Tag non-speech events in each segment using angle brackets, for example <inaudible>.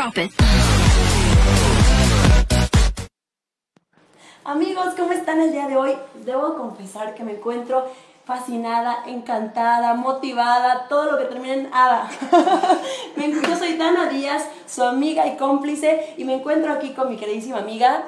Drop it. Amigos, ¿cómo están el día de hoy? Debo confesar que me encuentro fascinada, encantada, motivada, todo lo que termina en hada. <laughs> Me- Yo soy Dana Díaz, su amiga y cómplice, y me encuentro aquí con mi queridísima amiga.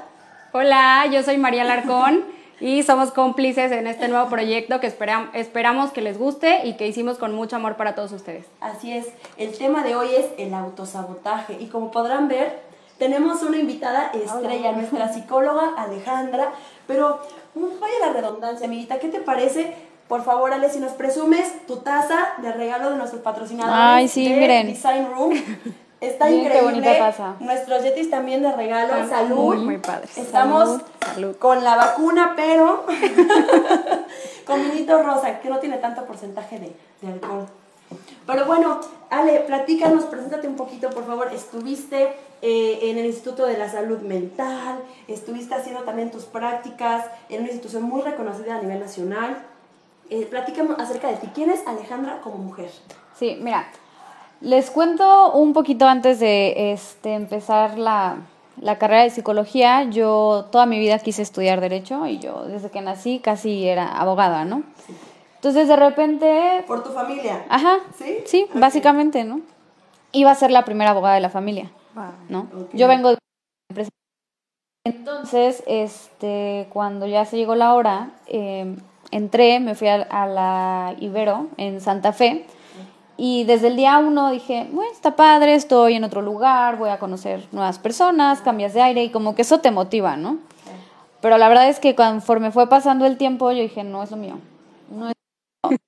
Hola, yo soy María Larcón <laughs> y somos cómplices en este nuevo proyecto que esperam- esperamos que les guste y que hicimos con mucho amor para todos ustedes. Así es, el tema de hoy es el autosabotaje, y como podrán ver, tenemos una invitada estrella, nuestra psicóloga Alejandra, pero mm, vaya la redundancia, amiguita, ¿qué te parece? Por favor, Ale, si nos presumes tu taza de regalo de nuestros patrocinadores Ay, sí, de miren. Design Room. <laughs> Está qué increíble. bonita taza. Nuestros yetis también de regalo. Están Salud. muy, muy padres. Estamos Salud, salud. con la vacuna, pero <laughs> con vinito rosa, que no tiene tanto porcentaje de, de alcohol. Pero bueno, Ale, platícanos, preséntate un poquito, por favor. Estuviste eh, en el Instituto de la Salud Mental, estuviste haciendo también tus prácticas en una institución muy reconocida a nivel nacional. Eh, platícanos acerca de ti. ¿Quién es Alejandra como mujer? Sí, mira, les cuento un poquito antes de este, empezar la, la carrera de psicología. Yo toda mi vida quise estudiar derecho y yo desde que nací casi era abogada, ¿no? Entonces de repente, Por tu familia. ajá, ¿Sí? sí, básicamente, ¿no? Iba a ser la primera abogada de la familia, ¿no? Yo vengo de empresa. Entonces, este, cuando ya se llegó la hora, eh, entré, me fui a, a la Ibero en Santa Fe y desde el día uno dije, bueno, está padre, estoy en otro lugar, voy a conocer nuevas personas, cambias de aire y como que eso te motiva, ¿no? Pero la verdad es que conforme fue pasando el tiempo, yo dije, no es lo mío, no es lo mío.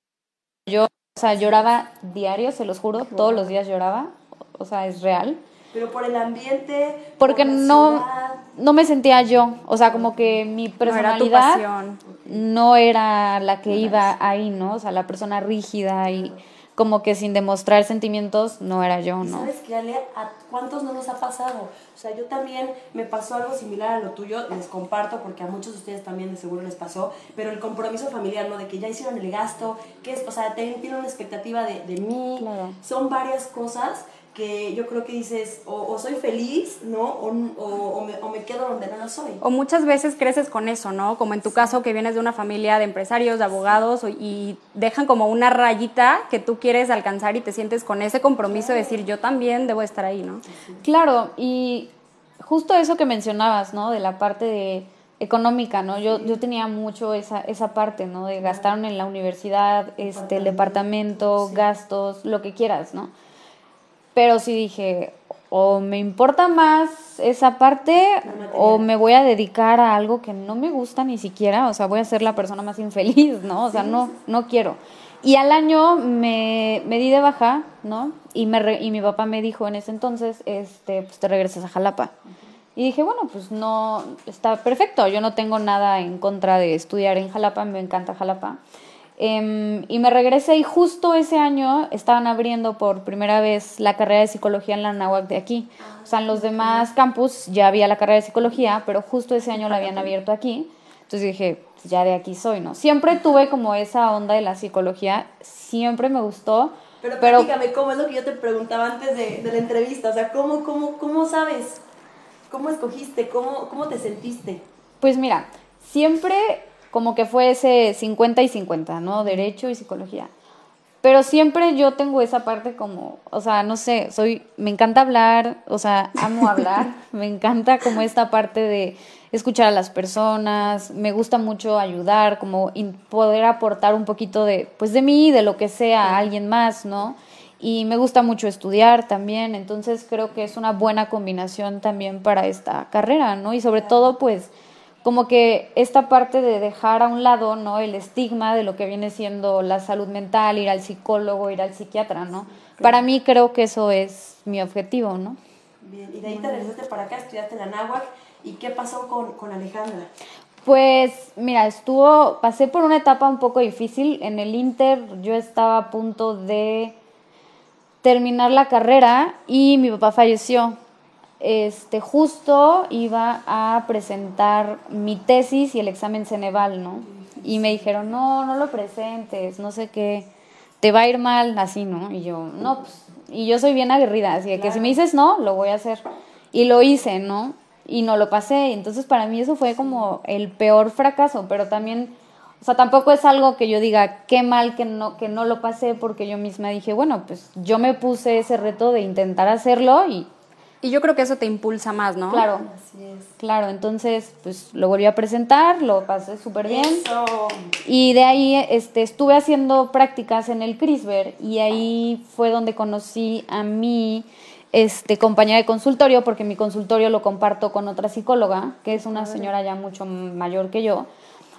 Yo, o sea, lloraba diario, se los juro, todos los días lloraba, o sea, es real. Pero por el ambiente. Porque por la no, ciudad. no me sentía yo, o sea, como que mi No era tu personalidad no era la que iba ahí, ¿no? O sea, la persona rígida y como que sin demostrar sentimientos no era yo, ¿no? ¿Sabes qué, Ale? ¿A cuántos no nos ha pasado? O sea, yo también me pasó algo similar a lo tuyo, les comparto porque a muchos de ustedes también de seguro les pasó, pero el compromiso familiar, ¿no? De que ya hicieron el gasto, que es, o sea, tienen una expectativa de, de mí, Claro. son varias cosas que yo creo que dices, o, o soy feliz, ¿no? O, o, o me, o me quedo donde no lo soy. O muchas veces creces con eso, ¿no? Como en tu caso que vienes de una familia de empresarios, de abogados o- y dejan como una rayita que tú quieres alcanzar y te sientes con ese compromiso de decir yo también debo estar ahí, ¿no? Claro, y justo eso que mencionabas, ¿no? De la parte de económica, ¿no? Yo, yo tenía mucho esa, esa parte, ¿no? De gastar en la universidad, este, el departamento, gastos, lo que quieras, ¿no? Pero sí dije, o me importa más esa parte o me voy a dedicar a algo que no me gusta ni siquiera, o sea, voy a ser la persona más infeliz, ¿no? O sea, no, no quiero. Y al año me, me di de baja, ¿no? Y, me re- y mi papá me dijo en ese entonces, este, pues te regresas a Jalapa. Y dije, bueno, pues no, está perfecto, yo no tengo nada en contra de estudiar en Jalapa, me encanta Jalapa. Em, y me regresé y justo ese año estaban abriendo por primera vez la carrera de psicología en la NAWAC de aquí. O sea, en los demás campus ya había la carrera de psicología, pero justo ese año la habían abierto aquí. Entonces dije, pues ya de aquí soy, ¿no? Siempre tuve como esa onda de la psicología, siempre me gustó. Pero, pero platícame, ¿cómo es lo que yo te preguntaba antes de, de la entrevista? O sea, ¿cómo, cómo, cómo sabes? ¿Cómo escogiste? ¿Cómo, ¿Cómo te sentiste? Pues mira, siempre como que fue ese 50 y 50, ¿no? Derecho y psicología. Pero siempre yo tengo esa parte como, o sea, no sé, soy, me encanta hablar, o sea, amo <laughs> hablar, me encanta como esta parte de escuchar a las personas, me gusta mucho ayudar, como poder aportar un poquito de, pues de mí, de lo que sea a alguien más, ¿no? Y me gusta mucho estudiar también, entonces creo que es una buena combinación también para esta carrera, ¿no? Y sobre todo, pues, como que esta parte de dejar a un lado, ¿no? El estigma de lo que viene siendo la salud mental, ir al psicólogo, ir al psiquiatra, ¿no? Para mí creo que eso es mi objetivo, ¿no? Bien, y de ahí te regresaste para acá, estudiaste en la náhuac. ¿Y qué pasó con, con Alejandra? Pues mira, estuvo, pasé por una etapa un poco difícil. En el Inter yo estaba a punto de terminar la carrera y mi papá falleció. Este, justo iba a presentar mi tesis y el examen Ceneval, ¿no? Y me dijeron, no, no lo presentes, no sé qué, te va a ir mal, así, ¿no? Y yo, no, pues Y yo soy bien aguerrida, así que si me dices no, lo voy a hacer. Y lo hice, ¿no? Y no lo pasé. Entonces para mí eso fue como el peor fracaso, pero también, o sea, tampoco es algo que yo diga, qué mal que no, que no lo pasé, porque yo misma dije, bueno, pues yo me puse ese reto de intentar hacerlo y y yo creo que eso te impulsa más, ¿no? Claro. Así es. Claro, entonces pues lo volví a presentar, lo pasé súper bien. Y de ahí este, estuve haciendo prácticas en el CRISPR y ahí fue donde conocí a mi este, compañera de consultorio, porque mi consultorio lo comparto con otra psicóloga, que es una señora ya mucho mayor que yo.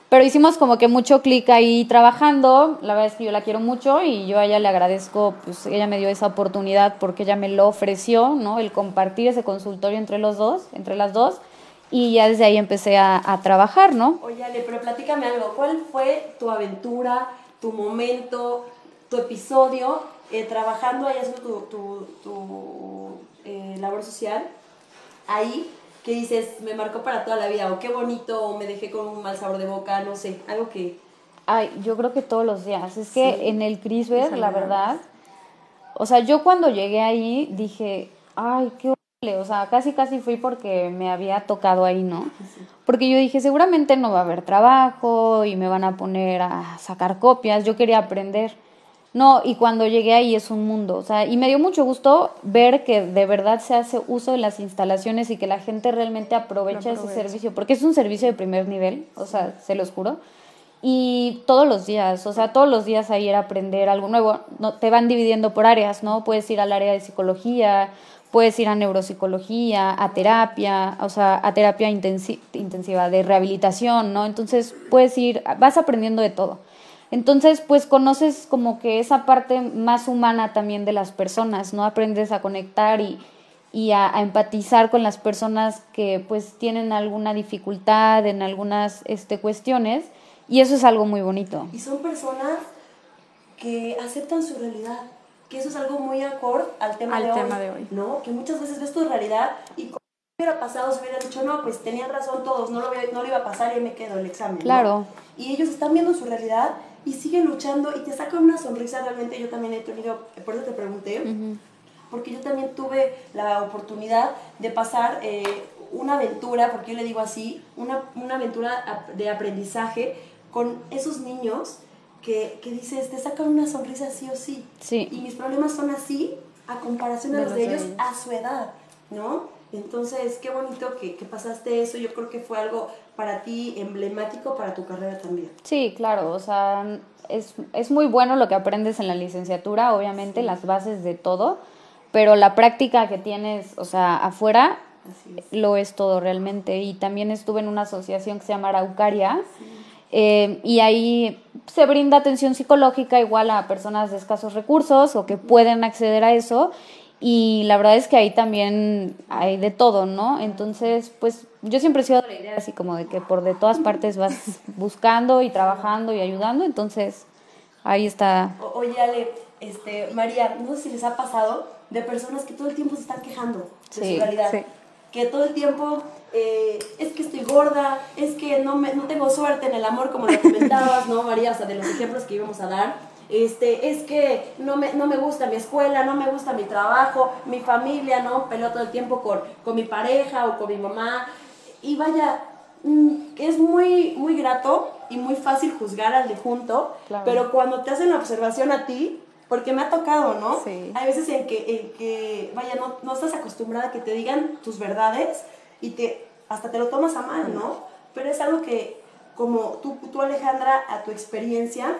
Pero hicimos como que mucho clic ahí trabajando. La verdad es que yo la quiero mucho y yo a ella le agradezco, pues ella me dio esa oportunidad porque ella me lo ofreció, ¿no? El compartir ese consultorio entre los dos, entre las dos. Y ya desde ahí empecé a, trabajar, ¿no? Oye, Ale, pero platícame algo. ¿Cuál fue tu aventura, tu momento, tu episodio eh, trabajando ahí haciendo tu, tu, tu eh, labor social? Ahí que dices, me marcó para toda la vida, o qué bonito, o me dejé con un mal sabor de boca, no sé, algo que... Ay, yo creo que todos los días. Es que en el CRISPR, la verdad, o sea, yo cuando llegué ahí dije, ay, qué horrible, o sea, casi casi fui porque me había tocado ahí, ¿no? Porque yo dije, seguramente no va a haber trabajo y me van a poner a sacar copias, yo quería aprender. No, y cuando llegué ahí es un mundo, o sea, y me dio mucho gusto ver que de verdad se hace uso de las instalaciones y que la gente realmente aprovecha, ese servicio, porque es un servicio de primer nivel, o sea, se los juro. Y todos los días, o sea, todos los días ahí era aprender algo nuevo. No, te van dividiendo por áreas, ¿no? Puedes ir al área de psicología, puedes ir a neuropsicología, a terapia, o sea, a terapia intensiva de rehabilitación, ¿no? Entonces puedes ir, vas aprendiendo de todo. Entonces, pues conoces como que esa parte más humana también de las personas, ¿no? Aprendes a conectar y, y a, empatizar con las personas que pues tienen alguna dificultad en algunas este, cuestiones y eso es algo muy bonito. Y son personas que aceptan su realidad, que eso es algo muy acorde al tema, de, tema hoy, de hoy, ¿no? Que muchas veces ves tu realidad y hubiera pasado, se hubiera dicho, no, pues tenían razón todos, no lo, no lo iba a pasar y me quedo el examen. Claro. Y ellos están viendo su realidad y siguen luchando y te sacan una sonrisa. Realmente yo también he tenido, por eso te pregunté, porque yo también tuve la oportunidad de pasar eh, una aventura, porque yo le digo así, una, una aventura de aprendizaje con esos niños que, que, dices, te sacan una sonrisa sí o sí. sí. Y mis problemas son así a comparación de, los de ellos a su edad, ¿no? Entonces, qué bonito que, que, pasaste eso. Yo creo que fue algo para ti emblemático para tu carrera también. Sí, claro. O sea, es, es muy bueno lo que aprendes en la licenciatura, obviamente, las bases de todo, pero la práctica que tienes, o sea, afuera, lo es todo realmente. Y también estuve en una asociación que se llama Araucaria. Eh, y ahí se brinda atención psicológica igual a personas de escasos recursos o que pueden acceder a eso y la verdad es que ahí también hay de todo, ¿no? Entonces, pues yo siempre he sido de la idea así como de que por de todas partes vas <laughs> buscando y trabajando y ayudando, entonces ahí está. oye, Ale, este, María, no sé si les ha pasado de personas que todo el tiempo se están quejando de su realidad. Que todo el tiempo eh, es que estoy gorda, es que no, me, no tengo suerte en el amor, como lo comentabas, ¿no, María? O sea, de los ejemplos que íbamos a dar este, es que no me, no me gusta mi escuela, no me gusta mi trabajo, mi familia, ¿no? Peleo todo el tiempo con, con mi pareja o con mi mamá. Y vaya, mm, es muy, muy grato y muy fácil juzgar al de junto, pero cuando te hacen la observación a ti, porque me ha tocado, ¿no? Hay veces en que, en que vaya, no, no, estás acostumbrada a que te digan tus verdades y te, hasta te lo tomas a mal, ¿no? Pero es algo que, como tú, tú Alejandra, a tu experiencia,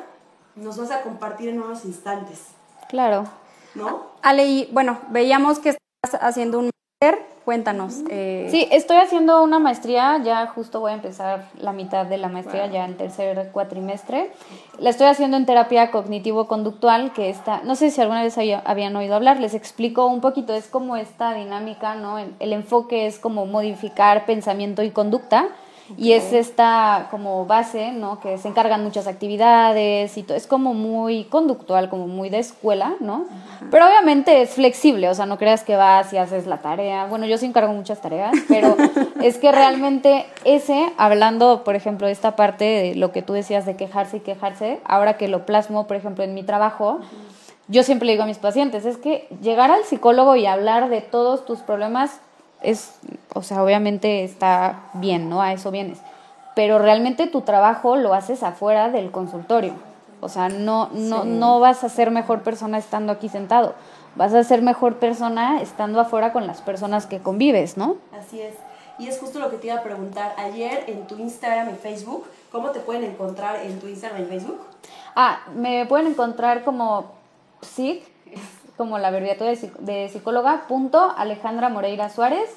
nos vas a compartir en unos instantes. Claro. ¿No? Ale, y bueno, veíamos que estás haciendo un máster, cuéntanos. Eh. Sí, estoy haciendo una maestría, ya justo voy a empezar la mitad de la maestría, ya en tercer cuatrimestre. La estoy haciendo en terapia cognitivo-conductual, que está, no sé si alguna vez habían oído hablar, les explico un poquito, es como esta dinámica, ¿no? El enfoque es como modificar pensamiento y conducta y es esta como base, ¿no? Que se encargan muchas actividades y todo, es como muy conductual, como muy de escuela, ¿no? Pero obviamente es flexible, o sea, no creas que vas y haces la tarea. Bueno, yo sí encargo muchas tareas, pero <laughs> es que realmente ese, hablando, por ejemplo, de esta parte de lo que tú decías de quejarse y quejarse, ahora que lo plasmo, por ejemplo, en mi trabajo, yo siempre le digo a mis pacientes, es que llegar al psicólogo y hablar de todos tus problemas es, o sea, obviamente está bien, ¿no? A eso vienes. Pero realmente tu trabajo lo haces afuera del consultorio. O sea, no, no, no vas a ser mejor persona estando aquí sentado. Vas a ser mejor persona estando afuera con las personas que convives, ¿no? Así es. Y es justo lo que te iba a preguntar. Ayer en tu Instagram y Facebook, ¿cómo te pueden encontrar en tu Instagram y Facebook? Ah, me pueden encontrar como psic, como la abreviatura de, psicóloga, punto Alejandra Moreira Suárez.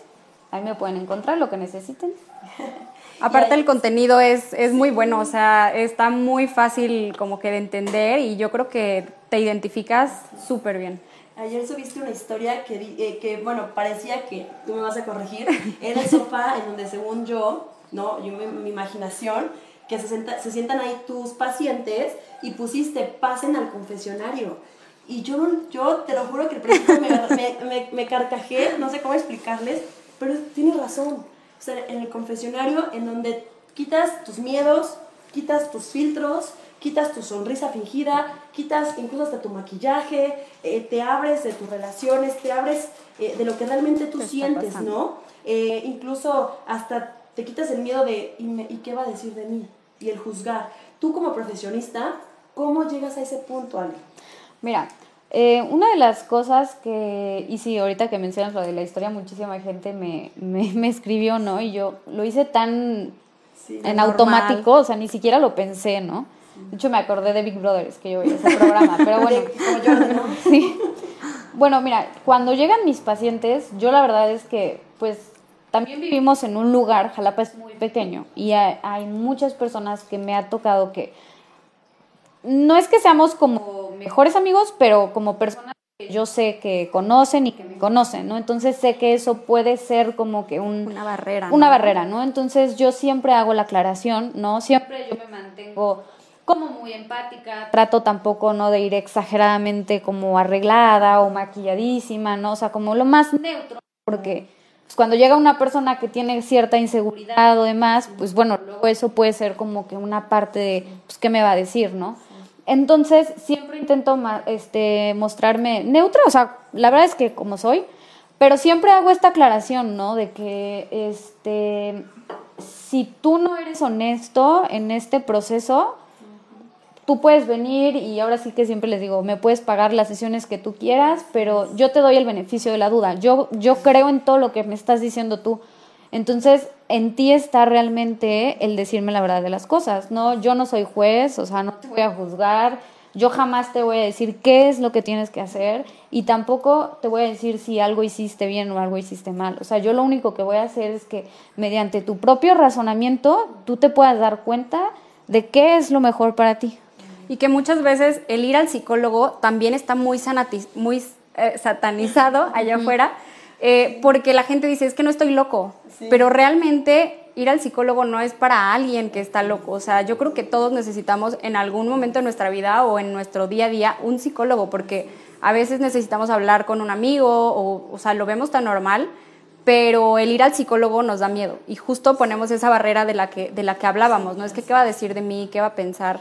Ahí me pueden encontrar lo que necesiten. <laughs> Aparte el contenido es, es muy bueno, o sea, está muy fácil como que de entender y yo creo que te identificas súper bien. Ayer subiste una historia que, eh, que, bueno, parecía que, tú me vas a corregir, era el sofá en donde según yo, ¿no? Yo mi, imaginación, que se, se sientan ahí tus pacientes y pusiste pasen al confesionario. Y yo, yo te lo juro que al principio me, me, me, carcajé, no sé cómo explicarles, pero tienes razón. O sea, en el confesionario, en donde quitas tus miedos, quitas tus filtros, quitas tu sonrisa fingida, quitas incluso hasta tu maquillaje, eh, te abres de tus relaciones, te abres eh, de lo que realmente tú sientes, ¿no? Eh, incluso hasta te quitas el miedo de ¿y, qué va a decir de mí? Y el juzgar. Tú como profesionista, ¿cómo llegas a ese punto, Ale? Mira, una de las cosas que, y sí, ahorita que mencionas lo de la historia, muchísima gente me, me, <laughs> escribió, ¿no? Y yo lo hice tan en automático, o sea, ni siquiera lo pensé, ¿no? De hecho, me acordé de Big Brothers, que yo veía ese programa, pero <laughs> bueno. <laughs> sí. Bueno, mira, cuando llegan mis pacientes, yo la verdad es que, pues, también vivimos en un lugar, Jalapa es muy pequeño, y hay, muchas personas que me ha tocado que, no es que seamos como mejores amigos, pero como personas que yo sé que conocen y que me conocen, ¿no? Entonces sé que eso puede ser como que un, una barrera. Una barrera, ¿no? Entonces yo siempre hago la aclaración, ¿no? Siempre yo me mantengo como muy empática, trato tampoco no de ir exageradamente como arreglada o maquilladísima, ¿no? O sea, como lo más neutro, porque pues, cuando llega una persona que tiene cierta inseguridad o demás, pues bueno, luego eso puede ser como que una parte de, pues, ¿qué me va a decir, no? Entonces, siempre intento este, mostrarme neutra, o sea, la verdad es que como soy, pero siempre hago esta aclaración, ¿no? De que, este, si tú no eres honesto en este proceso, tú puedes venir y ahora sí que siempre les digo, me puedes pagar las sesiones que tú quieras, pero yo te doy el beneficio de la duda. Yo, yo creo en todo lo que me estás diciendo tú. Entonces, en ti está realmente el decirme la verdad de las cosas, ¿no? Yo no soy juez, o sea, no te voy a juzgar, yo jamás te voy a decir qué es lo que tienes que hacer y tampoco te voy a decir si algo hiciste bien o algo hiciste mal. O sea, yo lo único que voy a hacer es que mediante tu propio razonamiento tú te puedas dar cuenta de qué es lo mejor para ti y que muchas veces el ir al psicólogo también está muy, muy eh, satanizado allá afuera, eh, porque la gente dice, es que no estoy loco, pero realmente ir al psicólogo no es para alguien que está loco, o sea, yo creo que todos necesitamos en algún momento de nuestra vida o en nuestro día a día un psicólogo, porque a veces necesitamos hablar con un amigo, o, o sea, lo vemos tan normal, pero el ir al psicólogo nos da miedo. Y justo ponemos esa barrera de la que, de la que hablábamos, ¿no? Es que qué va a decir de mí, qué va a pensar.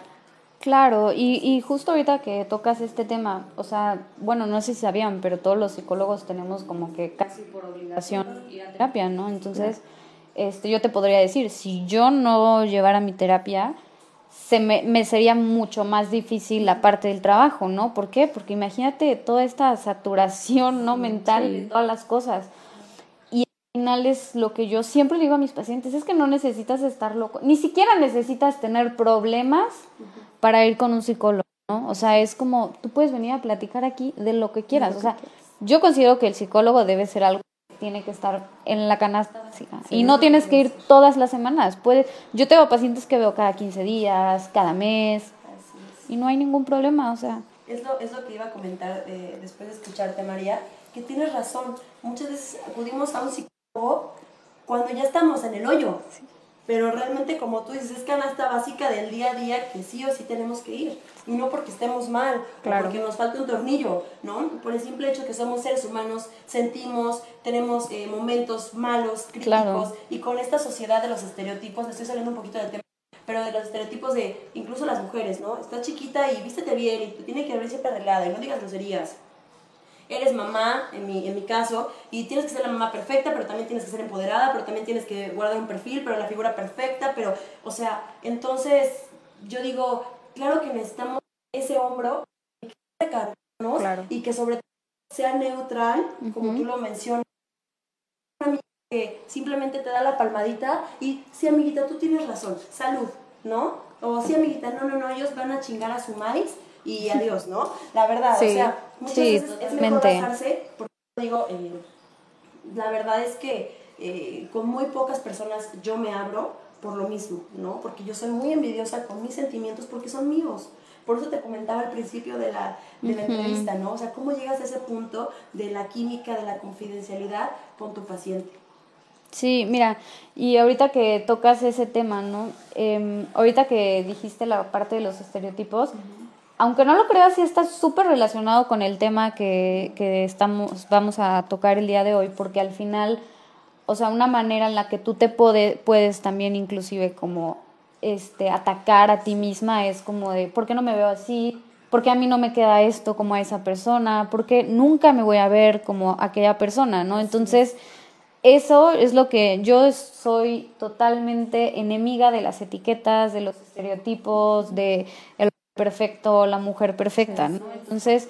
Claro, y, y justo ahorita que tocas este tema, o sea, bueno, no sé si sabían, pero todos los psicólogos tenemos como que casi por obligación ir a terapia, ¿no? Entonces, este, yo te podría decir, si yo no llevara mi terapia, se me, me, sería mucho más difícil la parte del trabajo, ¿no? ¿Por qué? Porque imagínate toda esta saturación, ¿no? Mental de todas las cosas. Y al final es lo que yo siempre digo a mis pacientes, es que no necesitas estar loco, ni siquiera necesitas tener problemas para ir con un psicólogo, ¿no? O sea, es como, tú puedes venir a platicar aquí de lo que quieras. O sea, yo considero que el psicólogo debe ser algo que tiene que estar en la canasta básica. y no tienes que ir todas las semanas. Puedes, yo tengo pacientes que veo cada 15 días, cada mes, y no hay ningún problema, o sea. Es lo, es lo que iba a comentar eh, después de escucharte, María, que tienes razón. Muchas veces acudimos a un psicólogo cuando ya estamos en el hoyo pero realmente como tú dices, es canasta básica del día a día que sí o sí tenemos que ir, y no porque estemos mal, o porque nos falte un tornillo, ¿no? Por el simple hecho que somos seres humanos, sentimos, tenemos eh, momentos malos, críticos, y con esta sociedad de los estereotipos, estoy saliendo un poquito del tema, pero de los estereotipos de incluso las mujeres, ¿no? Estás chiquita y vístete bien y tú tienes que ver siempre arreglada y no digas groserías. Eres mamá, en mi, en mi caso, y tienes que ser la mamá perfecta, pero también tienes que ser empoderada, pero también tienes que guardar un perfil, pero la figura perfecta, pero, o sea, entonces yo digo, claro que necesitamos ese hombro que Claro. y que sobre todo sea neutral, como tú lo mencionas, una amiga que simplemente te da la palmadita y sí, amiguita, tú tienes razón, salud, ¿no? O sí, amiguita, no, no, no, ellos van a chingar a su maíz y <laughs> adiós, ¿no? La verdad, o Sí, sea, muchas sí, veces es mejor bajarse, porque digo, eh, la verdad es que eh, con muy pocas personas yo me abro por lo mismo, ¿no? Porque yo soy muy envidiosa con mis sentimientos porque son míos. Por eso te comentaba al principio de la, de la entrevista, ¿no? O sea, ¿cómo llegas a ese punto de la química, de la confidencialidad con tu paciente? Sí, mira, y ahorita que tocas ese tema, ¿no? Em, ahorita que dijiste la parte de los estereotipos, aunque no lo creas, sí está súper relacionado con el tema que, que estamos, vamos a tocar el día de hoy, porque al final, o sea, una manera en la que tú te puede- puedes también inclusive como este, atacar a ti misma es como de, ¿por qué no me veo así? ¿Por qué a mí no me queda esto como a esa persona? ¿Por qué nunca me voy a ver como aquella persona? ¿no? Entonces, eso es lo que yo soy totalmente enemiga de las etiquetas, de los estereotipos, de el perfecto, la mujer perfecta, ¿no? Entonces,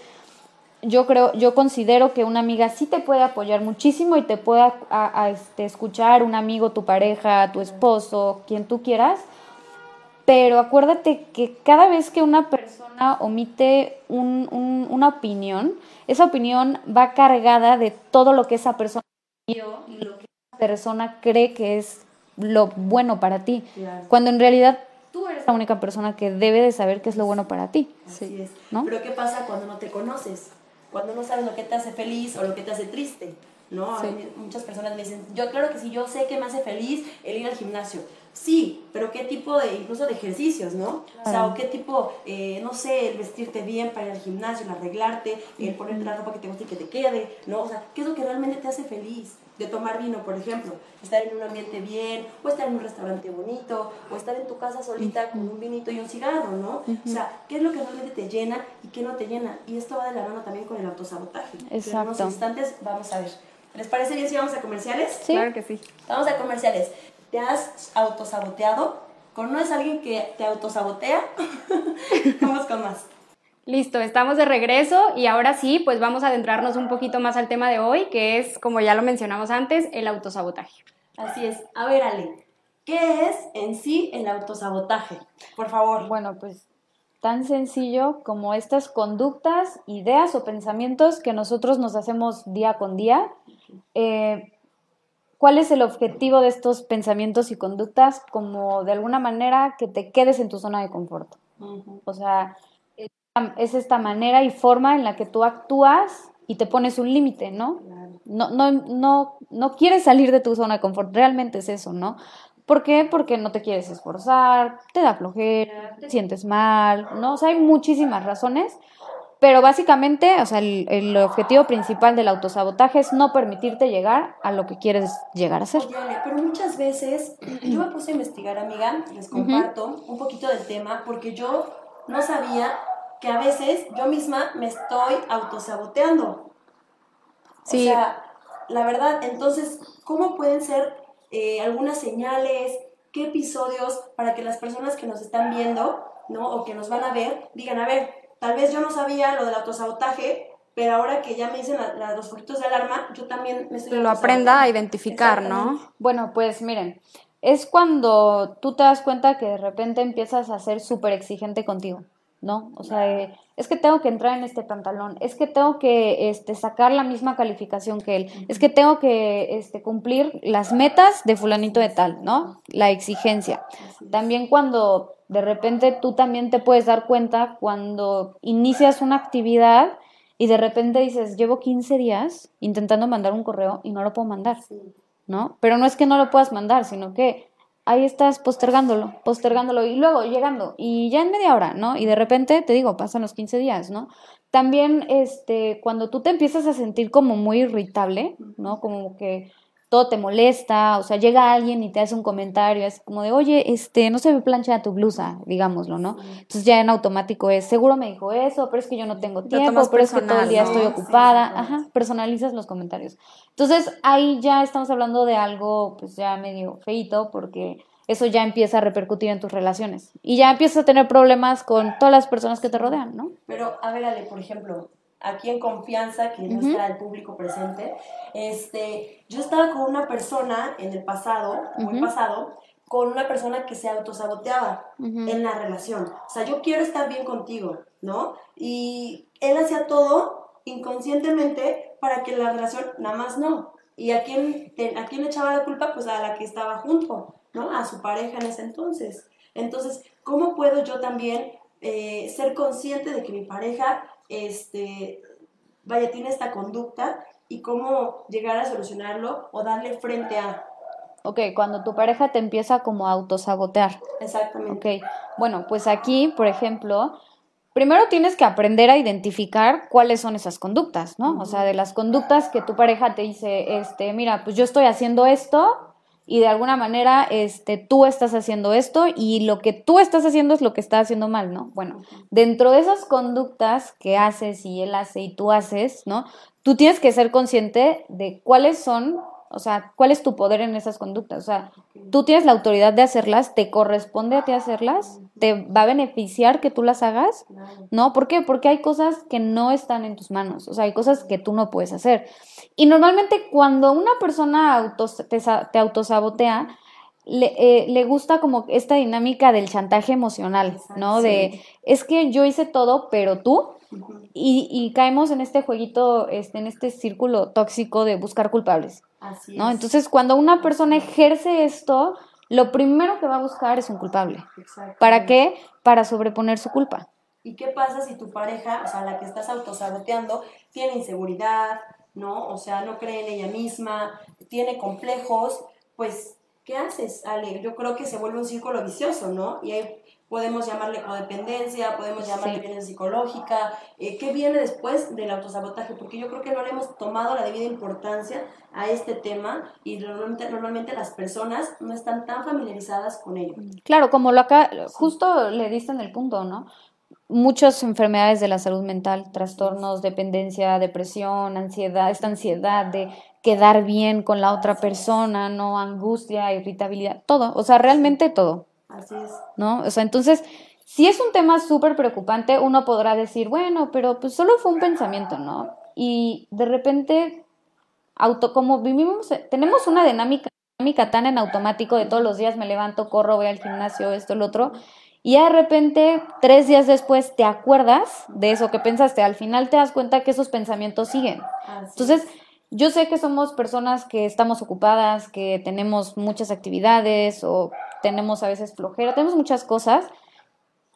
yo creo, yo considero que una amiga sí te puede apoyar muchísimo y te puede a- este, escuchar un amigo, tu pareja, tu esposo, quien tú quieras, pero acuérdate que cada vez que una persona omite un- un- una opinión, esa opinión va cargada de todo lo que esa persona vio y lo que esa persona cree que es lo bueno para ti. Claro. Cuando en realidad tú eres la única persona que debe de saber qué es lo bueno para ti. Así es. ¿no? Pero ¿qué pasa cuando no te conoces? Cuando no sabes lo que te hace feliz o lo que te hace triste, ¿no? Sí. muchas personas me dicen, yo claro que sí, yo sé que me hace feliz el ir al gimnasio. Sí, pero ¿qué tipo de, incluso de ejercicios, no? O sea, Claro. o qué tipo, eh, no sé, el vestirte bien para ir al gimnasio, el arreglarte, el ponerte la ropa que te guste y que te quede, ¿no? O sea, ¿qué es lo que realmente te hace feliz? De tomar vino, por ejemplo, estar en un ambiente bien, o estar en un restaurante bonito, o estar en tu casa solita con un vinito y un cigarro, ¿no? O sea, ¿qué es lo que realmente te llena y qué no te llena? Y esto va de la mano también con el autosabotaje. que En unos Exacto. instantes vamos a ver. ¿Les parece bien si vamos a comerciales? Sí. Claro que sí. Vamos a comerciales. ¿Te has autosaboteado? ¿Conoces a alguien que te autosabotea? <laughs> vamos con más. Listo, estamos de regreso y ahora sí, pues vamos a adentrarnos un poquito más al tema de hoy, que es, como ya lo mencionamos antes, el autosabotaje. Así es. A ver, Ale, ¿qué es en sí el autosabotaje? Por favor. Bueno, pues tan sencillo como estas conductas, ideas o pensamientos que nosotros nos hacemos día con día. Eh, ¿Cuál es el objetivo de estos pensamientos y conductas? Como de alguna manera que te quedes en tu zona de confort. O sea, es- es esta manera y forma en la que tú actúas y te pones un límite, ¿no? No, no, no, no quieres salir de tu zona de confort, realmente es eso, ¿no? ¿Por qué? Porque no te quieres esforzar, te da flojera, te sientes mal, ¿no? O sea, hay muchísimas razones, pero básicamente, o sea, el, el objetivo principal del autosabotaje es no permitirte llegar a lo que quieres llegar a ser. Oye, pero muchas veces yo me puse a investigar, amiga, les comparto un poquito del tema, porque yo no sabía que a veces yo misma me estoy autosaboteando. Sí. O sea, la verdad, entonces, ¿cómo pueden ser eh, algunas señales, qué episodios para que las personas que nos están viendo, ¿no? O que nos van a ver, digan, a ver, tal vez yo no sabía lo del autosabotaje, pero ahora que ya me dicen la- la- los foquitos de alarma, yo también me estoy Lo aprenda a identificar, ¿no? Bueno, pues miren, es cuando tú te das cuenta que de repente empiezas a ser súper exigente contigo, ¿no? O sea, eh, es que tengo que entrar en este pantalón, es que tengo que este, sacar la misma calificación que él, es que tengo que este, cumplir las metas de fulanito de tal, ¿no? La exigencia. También cuando de repente tú también te puedes dar cuenta cuando inicias una actividad y de repente dices, llevo 15 días intentando mandar un correo y no lo puedo mandar. ¿no? Pero no es que no lo puedas mandar, sino que ahí estás postergándolo, postergándolo y luego llegando y ya en media hora, ¿no? Y de repente, te digo, pasan los 15 días, ¿no? También, este, cuando tú te empiezas a sentir como muy irritable, ¿no? Como que todo te molesta, o sea, llega alguien y te hace un comentario así como de, oye, este, no se ve plancha tu blusa, digámoslo, ¿no? Entonces ya en automático es, seguro me dijo eso, pero es que yo no tengo tiempo, pero es que todo el día estoy ocupada, ajá, personalizas los comentarios. Entonces ahí ya estamos hablando de algo pues ya medio feito porque eso ya empieza a repercutir en tus relaciones y ya empiezas a tener problemas con todas las personas que te rodean, ¿no? Pero, a ver, Ale, por ejemplo, aquí en confianza, que no está el público presente, este, yo estaba con una persona en el pasado, muy pasado, con una persona que se autosaboteaba en la relación. O sea, yo quiero estar bien contigo, ¿no? Y él hacía todo inconscientemente para que la relación nada más no. ¿Y a quién, a quién le echaba la culpa? Pues a la que estaba junto, ¿no? A su pareja en ese entonces. Entonces, ¿cómo puedo yo también eh, ser consciente de que mi pareja este, vaya, tiene esta conducta y cómo llegar a solucionarlo o darle frente a. Ok, cuando tu pareja te empieza como a autosabotear. Exactamente. Ok, bueno, pues aquí, por ejemplo, primero tienes que aprender a identificar cuáles son esas conductas, ¿no? O sea, de las conductas que tu pareja te dice, este, mira, pues yo estoy haciendo esto y de alguna manera este, tú estás haciendo esto y lo que tú estás haciendo es lo que está haciendo mal, ¿no? Bueno, dentro de esas conductas que haces y él hace y tú haces, ¿no? Tú tienes que ser consciente de cuáles son o sea, ¿cuál es tu poder en esas conductas? O sea, tú tienes la autoridad de hacerlas, te corresponde a ti hacerlas, te va a beneficiar que tú las hagas, ¿no? ¿Por qué? Porque hay cosas que no están en tus manos, o sea, hay cosas que tú no puedes hacer. Y normalmente cuando una persona te, autosabotea, le, eh, le, gusta como esta dinámica del chantaje emocional, ¿no? De, es que yo hice todo, pero tú, y, caemos en este jueguito, este, en este círculo tóxico de buscar culpables. ¿No? Entonces, cuando una persona ejerce esto, lo primero que va a buscar es un culpable. ¿Para qué? Para sobreponer su culpa. ¿Y qué pasa si tu pareja, o sea, la que estás autosaboteando, tiene inseguridad, ¿no? O sea, no cree en ella misma, tiene complejos, pues, ¿qué haces, Ale? Yo creo que se vuelve un círculo vicioso, ¿no? Y hay podemos llamarle codependencia, podemos llamarle violencia psicológica, eh, ¿qué viene después del autosabotaje? Porque yo creo que no le hemos tomado la debida importancia a este tema y normalmente, normalmente las personas no están tan familiarizadas con ello. Claro, como lo acá, justo le diste en el punto, ¿no? Muchas enfermedades de la salud mental, trastornos, dependencia, depresión, ansiedad, esta ansiedad de quedar bien con la otra persona, ¿no? Angustia, irritabilidad, todo, o sea, realmente todo. Así es. ¿No? O sea, entonces, si es un tema súper preocupante, uno podrá decir, bueno, pero pues solo fue un pensamiento, ¿no? Y de repente, auto, como vivimos, tenemos una dinámica, dinámica tan en automático de todos los días me levanto, corro, voy al gimnasio, esto, lo otro, y de repente, tres días después, te acuerdas de eso que pensaste. Al final te das cuenta que esos pensamientos siguen. Entonces, yo sé que somos personas que estamos ocupadas, que tenemos muchas actividades o tenemos a veces flojera, tenemos muchas cosas.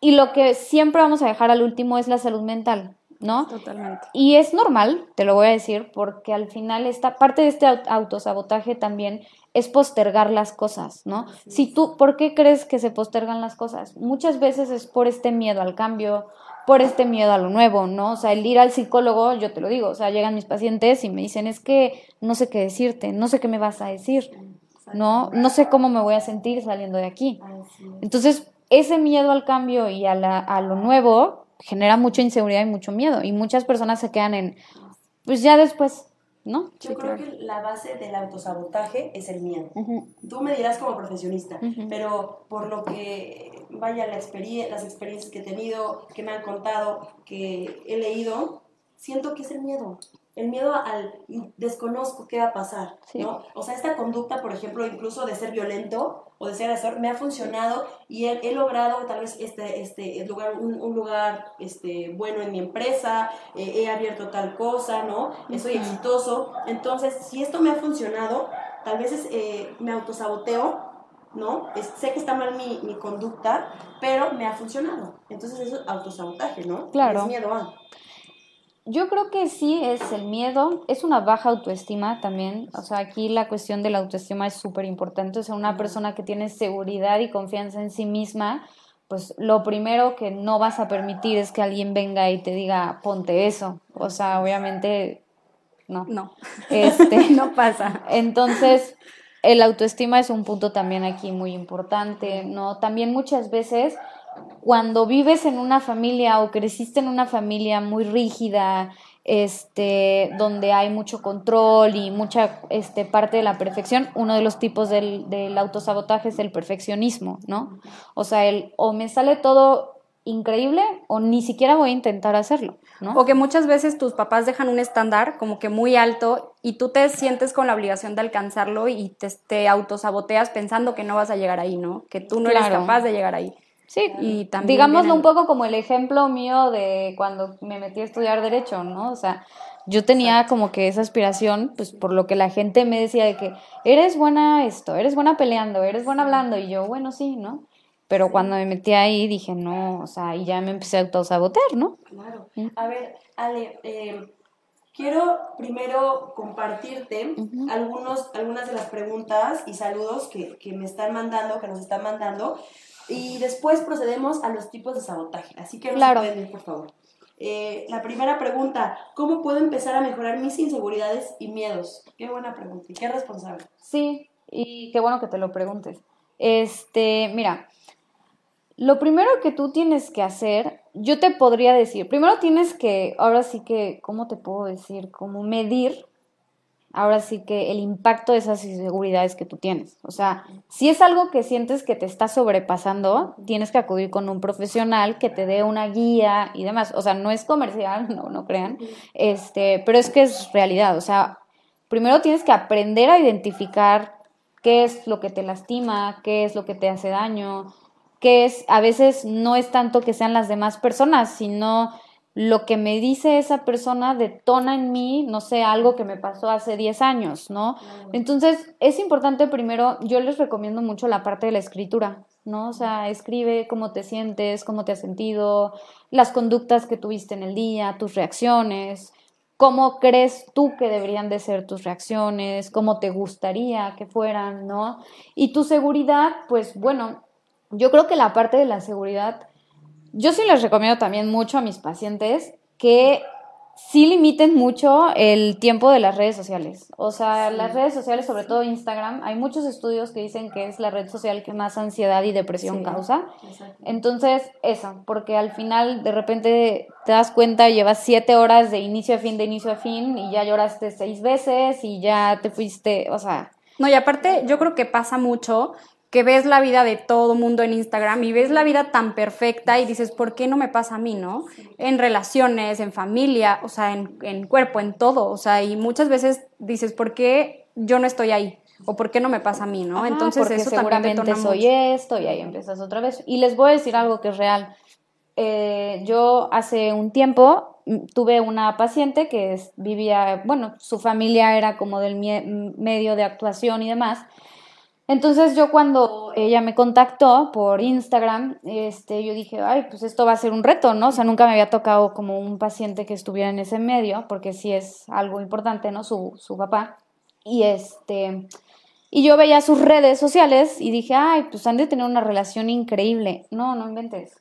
Y lo que siempre vamos a dejar al último es la salud mental, ¿no? Totalmente. Y es normal, te lo voy a decir, porque al final esta parte de este autosabotaje también es postergar las cosas, ¿no? Si tú, ¿por qué crees que se postergan las cosas? Muchas veces es por este miedo al cambio, por este miedo a lo nuevo, ¿no? O sea, el ir al psicólogo, yo te lo digo, o sea, llegan mis pacientes y me dicen, es que no sé qué decirte, no sé qué me vas a decir. ¿no? No sé cómo me voy a sentir saliendo de aquí. Entonces, ese miedo al cambio y a, la, a lo nuevo genera mucha inseguridad y mucho miedo. Y muchas personas se quedan en, pues ya después, ¿no? Yo creo que la base del autosabotaje es el miedo. Tú me dirás como profesionista, pero por lo que, vaya, la las experiencias que he tenido, que me han contado, que he leído, siento que es el miedo el miedo al desconozco qué va a pasar, ¿no? O sea, esta conducta, por ejemplo, incluso de ser violento o de ser agresor, me ha funcionado y he, logrado tal vez este, este lugar, un, lugar este, bueno en mi empresa, eh, he abierto tal cosa, ¿no? Soy exitoso. Entonces, si esto me ha funcionado, tal vez eh, me autosaboteo, ¿no? sé que está mal mi, mi, conducta, pero me ha funcionado. Entonces eso es autosabotaje, ¿no? Claro. Es miedo a. Yo creo que sí es el miedo, es una baja autoestima también, o sea, aquí la cuestión de la autoestima es súper importante, o sea, una persona que tiene seguridad y confianza en sí misma, pues lo primero que no vas a permitir es que alguien venga y te diga, ponte eso, o sea, obviamente no. No. Este, <laughs> no pasa. Entonces, el autoestima es un punto también aquí muy importante, ¿no? También muchas veces cuando vives en una familia o creciste en una familia muy rígida, este, donde hay mucho control y mucha este, parte de la perfección, uno de los tipos del, del autosabotaje es el perfeccionismo, ¿no? O sea, el o me sale todo increíble o ni siquiera voy a intentar hacerlo, ¿no? O que muchas veces tus papás dejan un estándar como que muy alto y tú te sientes con la obligación de alcanzarlo y te, te autosaboteas pensando que no vas a llegar ahí, ¿no? Que tú no eres capaz de llegar ahí. Sí, Y también digámoslo un poco como el ejemplo mío de cuando me metí a estudiar derecho, ¿no? O sea, yo tenía como que esa aspiración, pues por lo que la gente me decía de que eres buena esto, eres buena peleando, eres buena hablando, y yo, bueno, sí, ¿no? Pero cuando me metí ahí dije, no, o sea, y ya me empecé a autosabotear, ¿no? Claro. A ver, Ale, eh, quiero primero compartirte algunos, algunas de las preguntas y saludos que, que me están mandando, que nos están mandando, y después procedemos a los tipos de sabotaje. Así que no Claro. se pueden ir, por favor. Eh, la primera pregunta, ¿cómo puedo empezar a mejorar mis inseguridades y miedos? Qué buena pregunta y qué responsable. Sí, y qué bueno que te lo preguntes. Este, mira, lo primero que tú tienes que hacer, yo te podría decir, primero tienes que, ahora sí que, ¿cómo te puedo decir? Como medir, ahora sí que el impacto de esas inseguridades que tú tienes. O sea, si es algo que sientes que te está sobrepasando, tienes que acudir con un profesional que te dé una guía y demás. O sea, no es comercial, <laughs> no, no crean, este, pero es que es realidad. O sea, primero tienes que aprender a identificar qué es lo que te lastima, qué es lo que te hace daño, qué es, a veces no es tanto que sean las demás personas, sino lo que me dice esa persona detona en mí, no sé, algo que me pasó hace 10 años, ¿no? Entonces, es importante primero, yo les recomiendo mucho la parte de la escritura, ¿no? O sea, escribe cómo te sientes, cómo te has sentido, las conductas que tuviste en el día, tus reacciones, cómo crees tú que deberían de ser tus reacciones, cómo te gustaría que fueran, ¿no? Y tu seguridad, pues bueno, yo creo que la parte de la seguridad, yo sí les recomiendo también mucho a mis pacientes que sí limiten mucho el tiempo de las redes sociales. O sea, las redes sociales, sobre todo Instagram, hay muchos estudios que dicen que es la red social que más ansiedad y depresión Sí. causa. Exacto. Entonces, eso, porque al final de repente te das cuenta, llevas siete horas de inicio a fin, de inicio a fin, y ya lloraste seis veces y ya te fuiste, o sea, No, y aparte yo creo que pasa mucho que ves la vida de todo mundo en Instagram y ves la vida tan perfecta y dices, ¿por qué no me pasa a mí, no? En relaciones, en familia, o sea, en, en cuerpo, en todo, o sea, y muchas veces dices, ¿por qué yo no estoy ahí? ¿O por qué no me pasa a mí, no? Ajá, Entonces porque eso también seguramente detona soy mucho. esto y ahí empiezas otra vez. Y les voy a decir algo que es real. Eh, yo hace un tiempo mm, tuve una paciente que vivía, bueno, su familia era como del medio de actuación y demás. Entonces yo cuando ella me contactó por Instagram, este, yo dije, ay, pues esto va a ser un reto, ¿no? O sea, nunca me había tocado como un paciente que estuviera en ese medio, porque sí es algo importante, ¿no? Su, su papá. Y este, y yo veía sus redes sociales y dije, ay, pues han de tener una relación increíble. No, no inventes.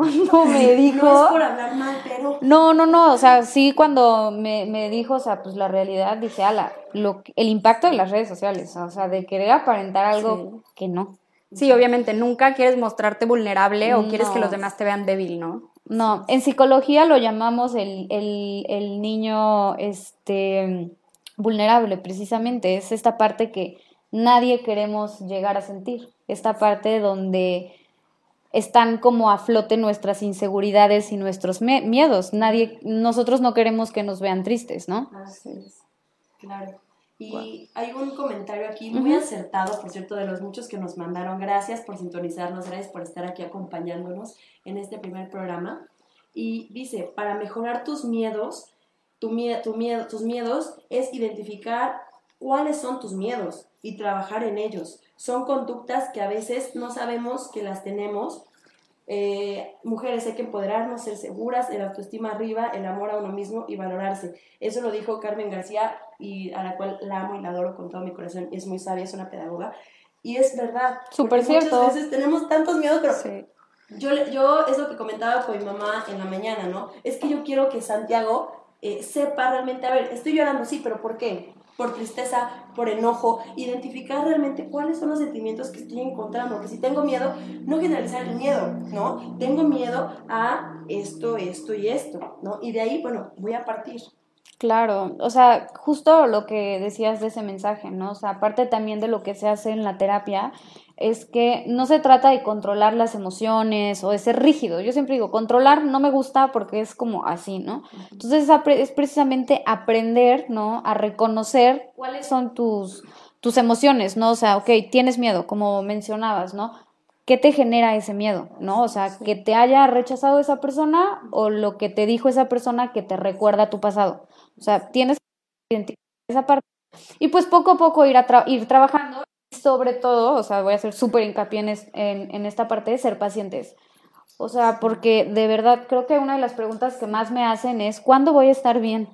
Cuando <laughs> me dijo... No es por hablar mal, pero No, no, no, o sea, sí cuando me, me dijo, o sea, pues la realidad, dije, ala, lo, el impacto de las redes sociales, o sea, de querer aparentar algo que no. Sí, obviamente, nunca quieres mostrarte vulnerable o quieres que los demás te vean débil, ¿no? No, en psicología lo llamamos el, el, el niño este, vulnerable, precisamente, es esta parte que nadie queremos llegar a sentir, esta parte donde están como a flote nuestras inseguridades y nuestros miedos. Nadie, nosotros no queremos que nos vean tristes, ¿no? Así es, claro. Y hay un comentario aquí muy acertado, por cierto, de los muchos que nos mandaron. Gracias por sintonizarnos, gracias por estar aquí acompañándonos en este primer programa. Y dice, para mejorar tus miedos, tu mie- tu miedo, tus miedos es identificar cuáles son tus miedos y trabajar en ellos. Son conductas que a veces no sabemos que las tenemos. Eh, mujeres hay que empoderarnos, ser seguras, el autoestima arriba, el amor a uno mismo y valorarse. Eso lo dijo Carmen García y a la cual la amo y la adoro con todo mi corazón. Es muy sabia, es una pedagoga. Y es verdad. Súper cierto. Muchas veces tenemos tantos miedos, pero Sí. yo, yo es lo que comentaba con mi mamá en la mañana, ¿no? Es que yo quiero que Santiago eh, sepa realmente, a ver, estoy llorando, sí, pero ¿por qué? Por tristeza, por enojo, identificar realmente cuáles son los sentimientos que estoy encontrando, que si tengo miedo, no generalizar el miedo, ¿no? Tengo miedo a esto, esto y esto, ¿no? Y de ahí, bueno, voy a partir. Claro, o sea, justo lo que decías de ese mensaje, ¿no? O sea, aparte también de lo que se hace en la terapia, es que no se trata de controlar las emociones o de ser rígido. Yo siempre digo, controlar no me gusta porque es como así, ¿no? Entonces es precisamente aprender, ¿no? A reconocer cuáles son tus, tus emociones, ¿no? O sea, ok, tienes miedo, como mencionabas, ¿no? ¿Qué te genera ese miedo, no? O sea, que te haya rechazado esa persona o lo que te dijo esa persona que te recuerda tu pasado. O sea, tienes esa parte. Y pues poco a poco ir, a ir trabajando sobre todo, o sea, voy a hacer súper hincapié en, en, esta parte de ser pacientes. O sea, porque de verdad creo que una de las preguntas que más me hacen es, ¿cuándo voy a estar bien?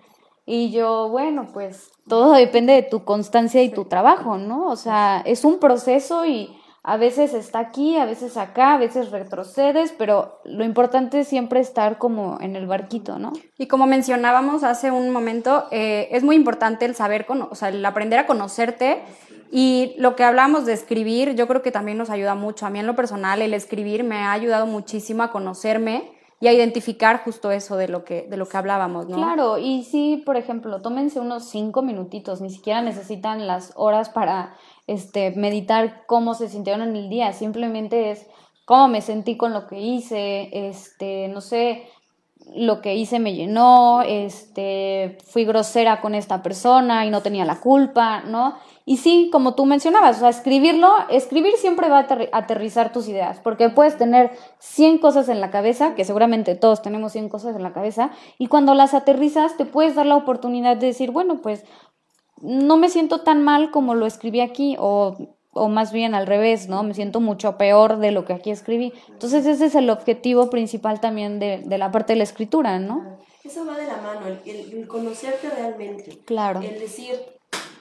Y yo, bueno, pues todo depende de tu constancia y tu trabajo, ¿no? O sea, es un proceso y a veces está aquí, a veces acá, a veces retrocedes, pero lo importante es siempre estar como en el barquito, ¿no? Y como mencionábamos hace un momento, eh, es muy importante el saber, o sea, el aprender a conocerte y lo que hablamos de escribir, yo creo que también nos ayuda mucho. A mí en lo personal, el escribir me ha ayudado muchísimo a conocerme y a identificar justo eso de lo que, de lo que hablábamos, ¿no? Claro, y sí, por ejemplo, tómense unos cinco minutitos, ni siquiera necesitan las horas para este, meditar cómo se sintieron en el día, simplemente es cómo me sentí con lo que hice, este, no sé, lo que hice me llenó, este, fui grosera con esta persona y no tenía la culpa, ¿no? Y sí, como tú mencionabas, o sea, escribirlo, escribir siempre va a aterrizar tus ideas, porque puedes tener 100 cosas en la cabeza, que seguramente todos tenemos 100 cosas en la cabeza, y cuando las aterrizas te puedes dar la oportunidad de decir, bueno, pues no me siento tan mal como lo escribí aquí, o, o más bien al revés, ¿no? Me siento mucho peor de lo que aquí escribí. Entonces ese es el objetivo principal también de, de la parte de la escritura, ¿no? Eso va de la mano, el, el conocerte realmente. Claro. El decir,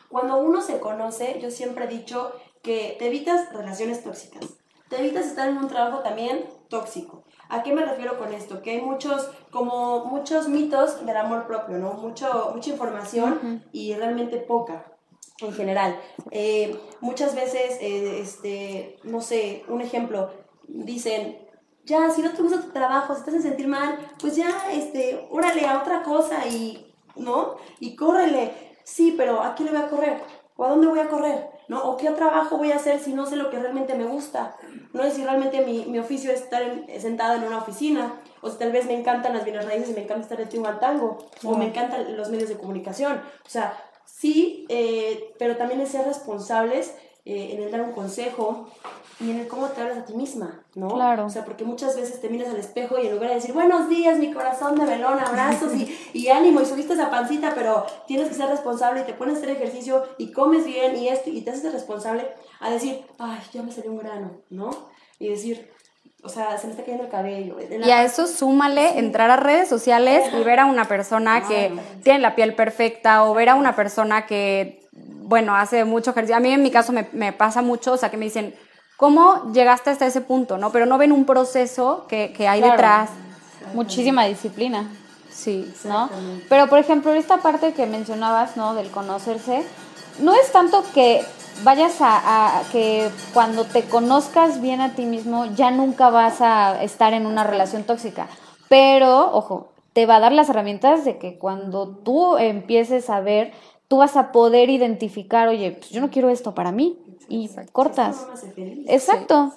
cuando uno se conoce, yo siempre he dicho que te evitas relaciones tóxicas, te evitas estar en un trabajo también tóxico. ¿A qué me refiero con esto? Que hay muchos, como muchos mitos del amor propio, ¿no? Mucho, mucha información y realmente poca en general. Eh, muchas veces, eh, este, no sé, un ejemplo, dicen, ya, si no te gusta tu trabajo, si te hace sentir mal, pues ya, este, órale a otra cosa y, ¿no? Y córrele sí, pero ¿a quién le voy a correr? ¿O a dónde voy a correr? ¿No? ¿O qué trabajo voy a hacer si no sé lo que realmente me gusta? No es si realmente mi, mi oficio es estar sentada en una oficina, o si tal vez me encantan las bienes raíces y me encanta estar en un tango, o me encantan los medios de comunicación. O sea, sí, eh, pero también es ser responsables eh, en el dar un consejo, y en el cómo te hablas a ti misma, ¿no? Claro. O sea, porque muchas veces te miras al espejo y en lugar de decir, buenos días, mi corazón de melón, abrazos y, y, ánimo, y subiste esa pancita, pero tienes que ser responsable y te pones a hacer ejercicio y comes bien y esto, y te haces responsable a decir, ay, ya me salió un grano, ¿no? Y decir, o sea, se me está cayendo el cabello. Y a eso súmale entrar a redes sociales y ver a una persona que tiene la piel perfecta o ver a una persona que, bueno, hace mucho ejercicio. A mí en mi caso me, me pasa mucho, o sea, que me dicen, cómo llegaste hasta ese punto, ¿no? Pero no ven un proceso que, que hay detrás. Muchísima disciplina. Sí, ¿no? Pero, por ejemplo, esta parte que mencionabas, ¿no? Del conocerse, no es tanto que vayas a, a, que cuando te conozcas bien a ti mismo ya nunca vas a estar en una relación tóxica. Pero, ojo, te va a dar las herramientas de que cuando tú empieces a ver, tú vas a poder identificar, oye, pues yo no quiero esto para mí, y cortas. Exacto.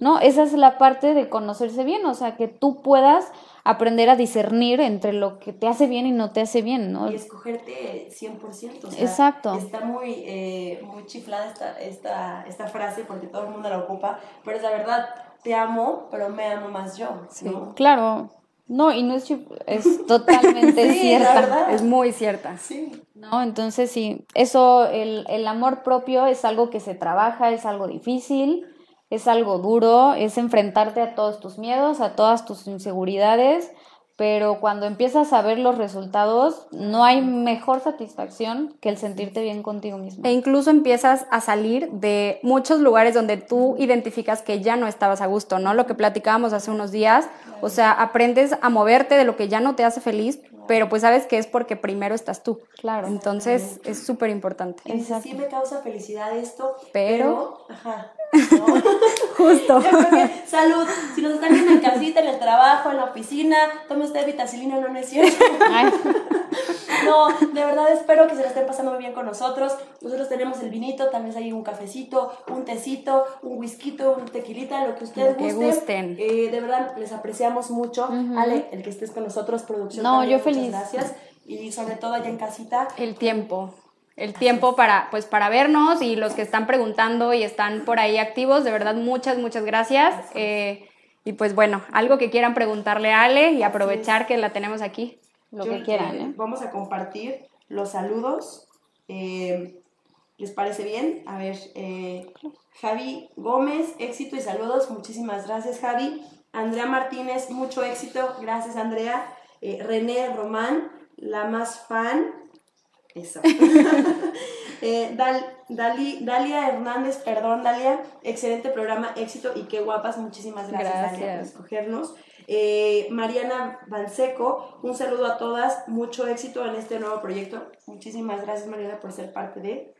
¿No? Esa es la parte de conocerse bien, o sea, que tú puedas aprender a discernir entre lo que te hace bien y no te hace bien, ¿no? Y escogerte 100%. O Exacto. Está muy, eh, muy chiflada esta, esta, esta frase porque todo el mundo la ocupa, pero es la verdad, te amo, pero me amo más yo. Sí, claro. No, y no es, es <laughs> totalmente cierta. Es muy cierta. Sí. ¿No? Entonces sí, eso, el, el amor propio es algo que se trabaja, es algo difícil, es algo duro, es enfrentarte a todos tus miedos, a todas tus inseguridades, pero cuando empiezas a ver los resultados, no hay mejor satisfacción que el sentirte bien contigo mismo. E incluso empiezas a salir de muchos lugares donde tú identificas que ya no estabas a gusto, ¿no? Lo que platicábamos hace unos días, o sea, aprendes a moverte de lo que ya no te hace feliz pero pues sabes que es porque primero estás tú. Claro. Entonces es súper importante. Sí me causa felicidad esto, Pero- pero, ajá. <laughs> Justo. Que, salud, si nos están viendo en casita, en el trabajo, en la oficina, tome usted vitacilina, no, no es cierto. Ay, No, de verdad espero que se lo estén pasando muy bien con nosotros. Nosotros tenemos el vinito, también hay un cafecito, un tecito, un whisky, un tequilita, lo que ustedes gusten. gusten. Eh, de verdad, les apreciamos mucho. Ale, el que estés con nosotros, producción. No, también, yo muchas feliz. Gracias. Y sobre todo allá en casita. El tiempo. El tiempo para, pues, para vernos y los que están preguntando y están por ahí activos, de verdad, muchas, muchas gracias. Eh, y pues bueno, algo que quieran preguntarle a Ale y aprovechar que la tenemos aquí. lo Yo, que quieran, eh. Vamos a compartir los saludos. Eh, ¿Les parece bien? A ver, eh, Javi Gómez, éxito y saludos. Muchísimas gracias, Javi. Andrea Martínez, mucho éxito. Gracias, Andrea. René Román, la más fan. Eso. <laughs> Eh, Dal- Dali- Dalia Hernández, perdón, Dalia, excelente programa, éxito y qué guapas. Muchísimas gracias, Dalia, por Gracias. escogernos. Eh, Mariana Banseco, un saludo a todas, mucho éxito en este nuevo proyecto. Muchísimas gracias, Mariana, por ser parte de.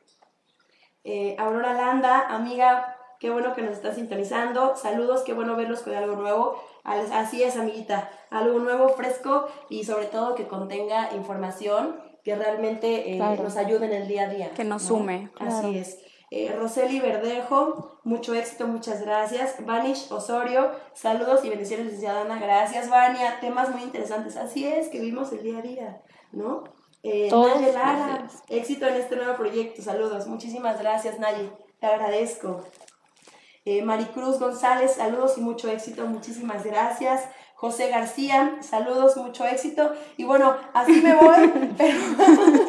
Eh, Aurora Landa, amiga, qué bueno que nos estás sintonizando. Saludos, qué bueno verlos con algo nuevo. Así es, amiguita, algo nuevo, fresco y sobre todo que contenga información que realmente eh, Claro. nos ayude en el día a día. Que nos ¿no? sume. Así es. Eh, Roseli Verdejo, mucho éxito, muchas gracias. Vanish Osorio, saludos y bendiciones, licenciada Ana. Gracias, Vania. Temas muy interesantes. Así es, que vimos el día a día, ¿no? Eh, Naye Lara, éxito en este nuevo proyecto. Saludos, muchísimas gracias, Naye. Te agradezco. Eh, Maricruz González, saludos y mucho éxito, muchísimas gracias. José García, saludos, mucho éxito. Y bueno, así me voy, <laughs> pero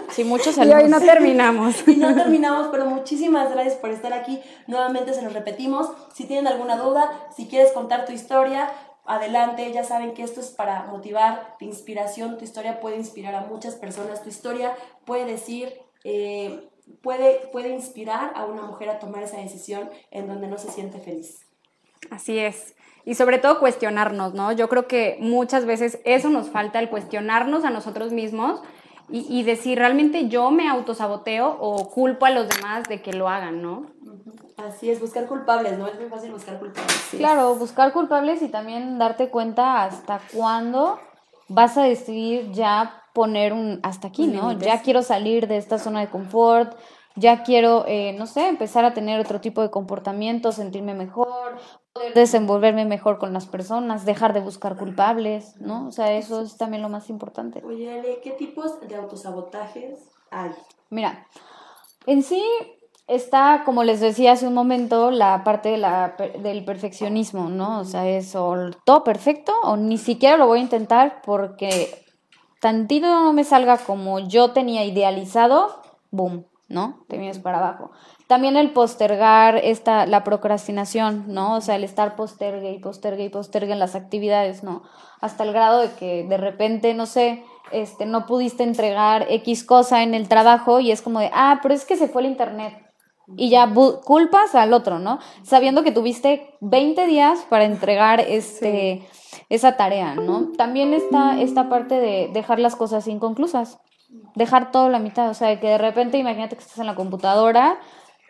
Sí, muchos Y hoy saludos. no terminamos. <laughs> y no terminamos, pero muchísimas gracias por estar aquí. Nuevamente se los repetimos. Si tienen alguna duda, si quieres contar tu historia, adelante. Ya saben que esto es para motivar, de inspiración. Tu historia puede inspirar a muchas personas. Tu historia puede decir, eh, puede, puede inspirar a una mujer a tomar esa decisión en donde no se siente feliz. Así es. Y sobre todo cuestionarnos, ¿no? Yo creo que muchas veces eso nos falta, el cuestionarnos a nosotros mismos y, y decir, ¿realmente yo me autosaboteo o culpo a los demás de que lo hagan, ¿no? Así es, buscar culpables, ¿no? Es muy fácil buscar culpables. Claro, buscar culpables y también darte cuenta hasta cuándo vas a decidir ya poner un hasta aquí, ¿no? Límites. Ya quiero salir de esta zona de confort, ya quiero, eh, no sé, empezar a tener otro tipo de comportamiento, sentirme mejor, poder desenvolverme mejor con las personas, dejar de buscar culpables, ¿no? O sea, eso es también lo más importante. Oye, Ale, ¿qué tipos de autosabotajes hay? Mira, en sí está, como les decía hace un momento, la parte de la, per- del perfeccionismo, ¿no? O sea, es o todo perfecto o ni siquiera lo voy a intentar porque tantito no me salga como yo tenía idealizado, boom, ¿no? Te vienes para abajo. También el postergar esta, la procrastinación, ¿no? O sea, el estar postergue y postergue y postergue en las actividades, ¿no? Hasta el grado de que de repente, no sé, este, no pudiste entregar X cosa en el trabajo y es como de, ah, pero es que se fue el internet. Y ya culpas al otro, ¿no? Sabiendo que tuviste 20 días para entregar este, esa tarea, ¿no? También está esta parte de dejar las cosas inconclusas, dejar todo a la mitad, o sea, que de repente imagínate que estás en la computadora,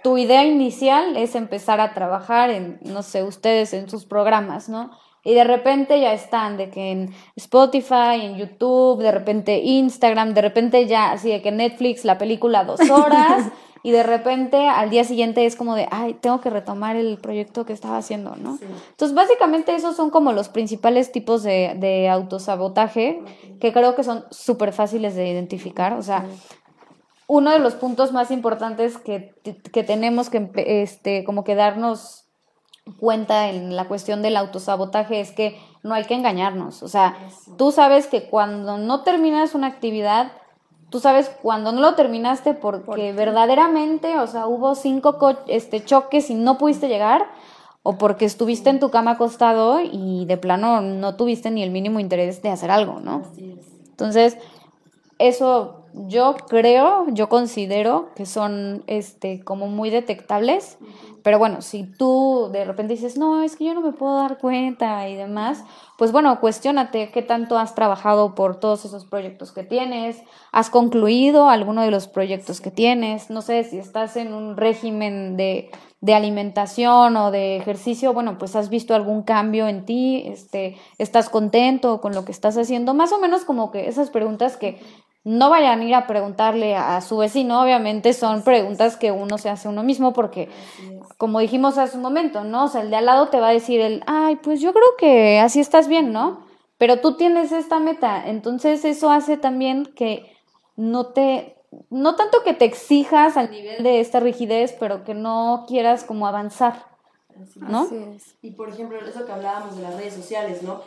tu idea inicial es empezar a trabajar en, no sé, ustedes en sus programas, ¿no? Y de repente ya están, de que en Spotify, en YouTube, de repente Instagram, de repente ya, así de que Netflix, la película dos horas, <laughs> y de repente al día siguiente es como de, ay, tengo que retomar el proyecto que estaba haciendo, ¿no? Sí. Entonces, básicamente esos son como los principales tipos de, de autosabotaje que creo que son súper fáciles de identificar, o sea, uno de los puntos más importantes que, que tenemos que este, como que darnos cuenta en la cuestión del autosabotaje es que no hay que engañarnos. O sea, tú sabes que cuando no terminas una actividad, tú sabes cuando no lo terminaste porque verdaderamente, o sea, hubo cinco co- este, choques y no pudiste llegar, o porque estuviste en tu cama acostado y de plano no tuviste ni el mínimo interés de hacer algo, ¿no? Entonces, eso yo creo, yo considero que son este como muy detectables, pero bueno, si tú de repente dices, "No, es que yo no me puedo dar cuenta" y demás, pues bueno, cuestiónate qué tanto has trabajado por todos esos proyectos que tienes, has concluido alguno de los proyectos que tienes, no sé si estás en un régimen de de alimentación o de ejercicio, bueno, pues has visto algún cambio en ti, este, estás contento con lo que estás haciendo, más o menos como que esas preguntas que no vayan a ir a preguntarle a su vecino, obviamente son preguntas que uno se hace uno mismo porque, como dijimos hace un momento, ¿no? O sea, el de al lado te va a decir el, ay, pues yo creo que así estás bien, ¿no? Pero tú tienes esta meta, entonces eso hace también que no te, no tanto que te exijas al nivel de esta rigidez, pero que no quieras como avanzar. ¿No? Y por ejemplo, eso que hablábamos de las redes sociales, ¿no?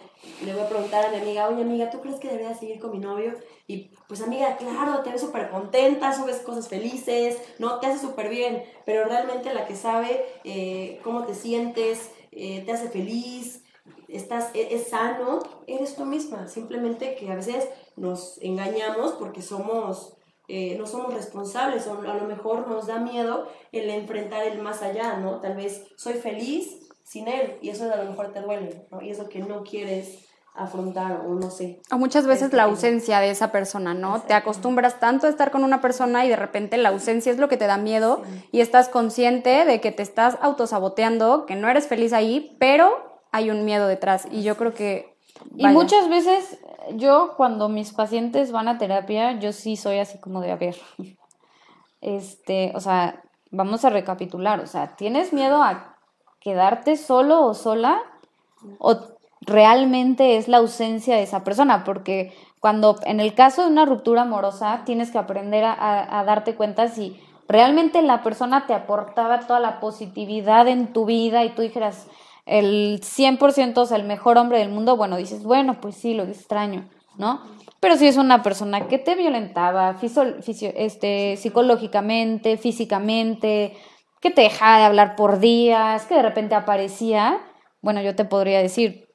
Le voy a preguntar a mi amiga, oye amiga, ¿tú crees que debería seguir con mi novio? Y pues amiga, claro, te ves súper contenta, subes cosas felices, ¿no? Te hace súper bien, pero realmente la que sabe eh, cómo te sientes, eh, te hace feliz, estás, e, es, sano, eres tú misma. Simplemente que a veces nos engañamos porque somos eh, no somos responsables o a lo mejor nos da miedo el enfrentar el más allá, ¿no? Tal vez soy feliz sin él y eso a lo mejor te duele, ¿no? Y eso que no quieres afrontar o no sé. O muchas veces la ausencia de esa persona, ¿no? Te acostumbras tanto a estar con una persona y de repente la ausencia es lo que te da miedo y estás consciente de que te estás autosaboteando, que no eres feliz ahí, pero hay un miedo detrás y yo creo que... Y muchas veces yo cuando mis pacientes van a terapia, yo sí soy así como de, a ver, este, o sea, vamos a recapitular, o sea, ¿tienes miedo a quedarte solo o sola? ¿O realmente es la ausencia de esa persona? Porque cuando, en el caso de una ruptura amorosa, tienes que aprender a, a darte cuenta si realmente la persona te aportaba toda la positividad en tu vida y tú dijeras, el 100% o sea, el mejor hombre del mundo, bueno, dices, bueno, pues sí, lo extraño, ¿no? Pero si es una persona que te violentaba este, psicológicamente, físicamente, que te dejaba de hablar por días, que de repente aparecía, bueno, yo te podría decir,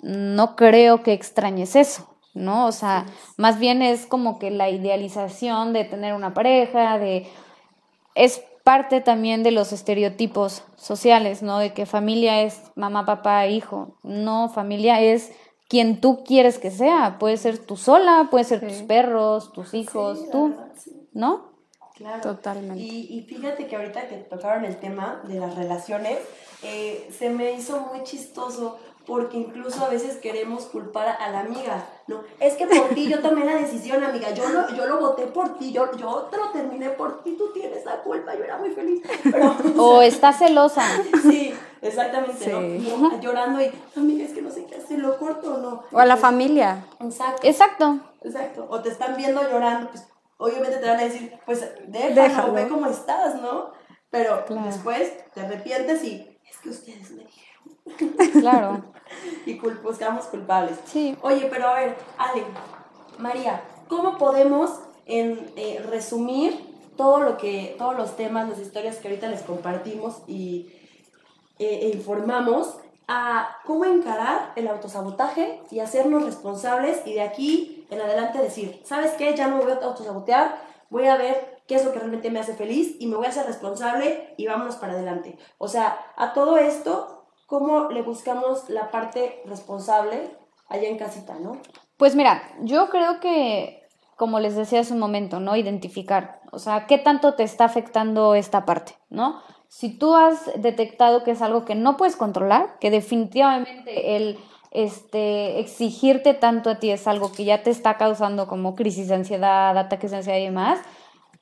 no creo que extrañes eso, ¿no? O sea, más bien es como que la idealización de tener una pareja, de... Es parte también de los estereotipos sociales, ¿no? De que familia es mamá, papá, hijo. No, familia es quien tú quieres que sea. Puede ser tú sola, puede ser tus perros, tus hijos, tú, ¿no? Claro. Totalmente. Y, fíjate que ahorita que tocaron el tema de las relaciones, eh, se me hizo muy chistoso porque incluso a veces queremos culpar a la amiga, ¿no? Es que por ti yo tomé la decisión, amiga, yo lo, yo lo voté por ti, yo, yo te lo terminé por ti, tú tienes la culpa, yo era muy feliz. <laughs> o, estás celosa. Sí, exactamente, ¿no? Llorando y, amiga, es que no sé qué hacer, lo corto o no. O a la familia. Exacto. Exacto. Exacto. O te están viendo llorando, pues obviamente te van a decir, pues déjalo, ve cómo estás, ¿no? Pero después te arrepientes y es que ustedes me dijeron. Claro. <laughs> y buscamos culpables. Sí. Oye, pero a ver, Ale, María, ¿cómo podemos en, eh, resumir todo lo que, todos los temas, las historias que ahorita les compartimos y eh, e informamos a cómo encarar el autosabotaje y hacernos responsables y de aquí en adelante decir, ¿sabes qué? Ya no me voy a autosabotear, voy a ver qué es lo que realmente me hace feliz y me voy a hacer responsable y vámonos para adelante. O sea, a todo esto ¿cómo le buscamos la parte responsable allá en casita, no? Pues mira, yo creo que, como les decía hace un momento, ¿no? Identificar, o sea, qué tanto te está afectando esta parte, ¿no? Si tú has detectado que es algo que no puedes controlar, que definitivamente el este, exigirte tanto a ti es algo que ya te está causando como crisis de ansiedad, ataques de ansiedad y demás,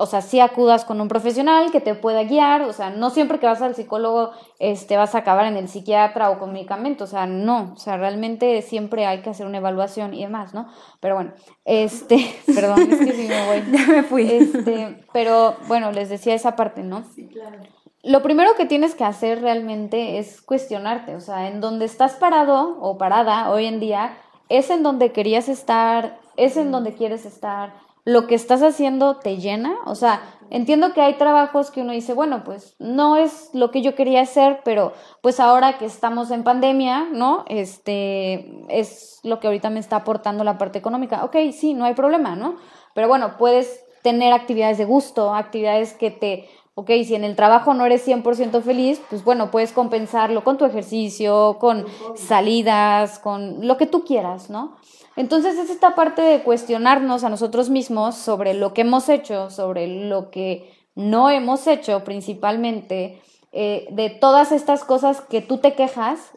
o sea, sí acudas con un profesional que te pueda guiar, o sea, no siempre que vas al psicólogo este, vas a acabar en el psiquiatra o con medicamento, o sea, no, o sea, realmente siempre hay que hacer una evaluación y demás, ¿no? Pero bueno, este, <laughs> perdón, es que sí me voy. <laughs> ya me fui. Este, pero bueno, les decía esa parte, ¿no? Sí, claro. Lo primero que tienes que hacer realmente es cuestionarte, o sea, en donde estás parado o parada hoy en día, es en donde querías estar, es en donde quieres estar, lo que estás haciendo te llena. O sea, entiendo que hay trabajos que uno dice, bueno, pues no es lo que yo quería hacer, pero pues ahora que estamos en pandemia, ¿no? Este es lo que ahorita me está aportando la parte económica. Ok, sí, no hay problema, ¿no? Pero bueno, puedes tener actividades de gusto, actividades que te, ok, si en el trabajo no eres 100% feliz, pues bueno, puedes compensarlo con tu ejercicio, con salidas, con lo que tú quieras, ¿no? Entonces es esta parte de cuestionarnos a nosotros mismos sobre lo que hemos hecho, sobre lo que no hemos hecho principalmente, eh, de todas estas cosas que tú te quejas,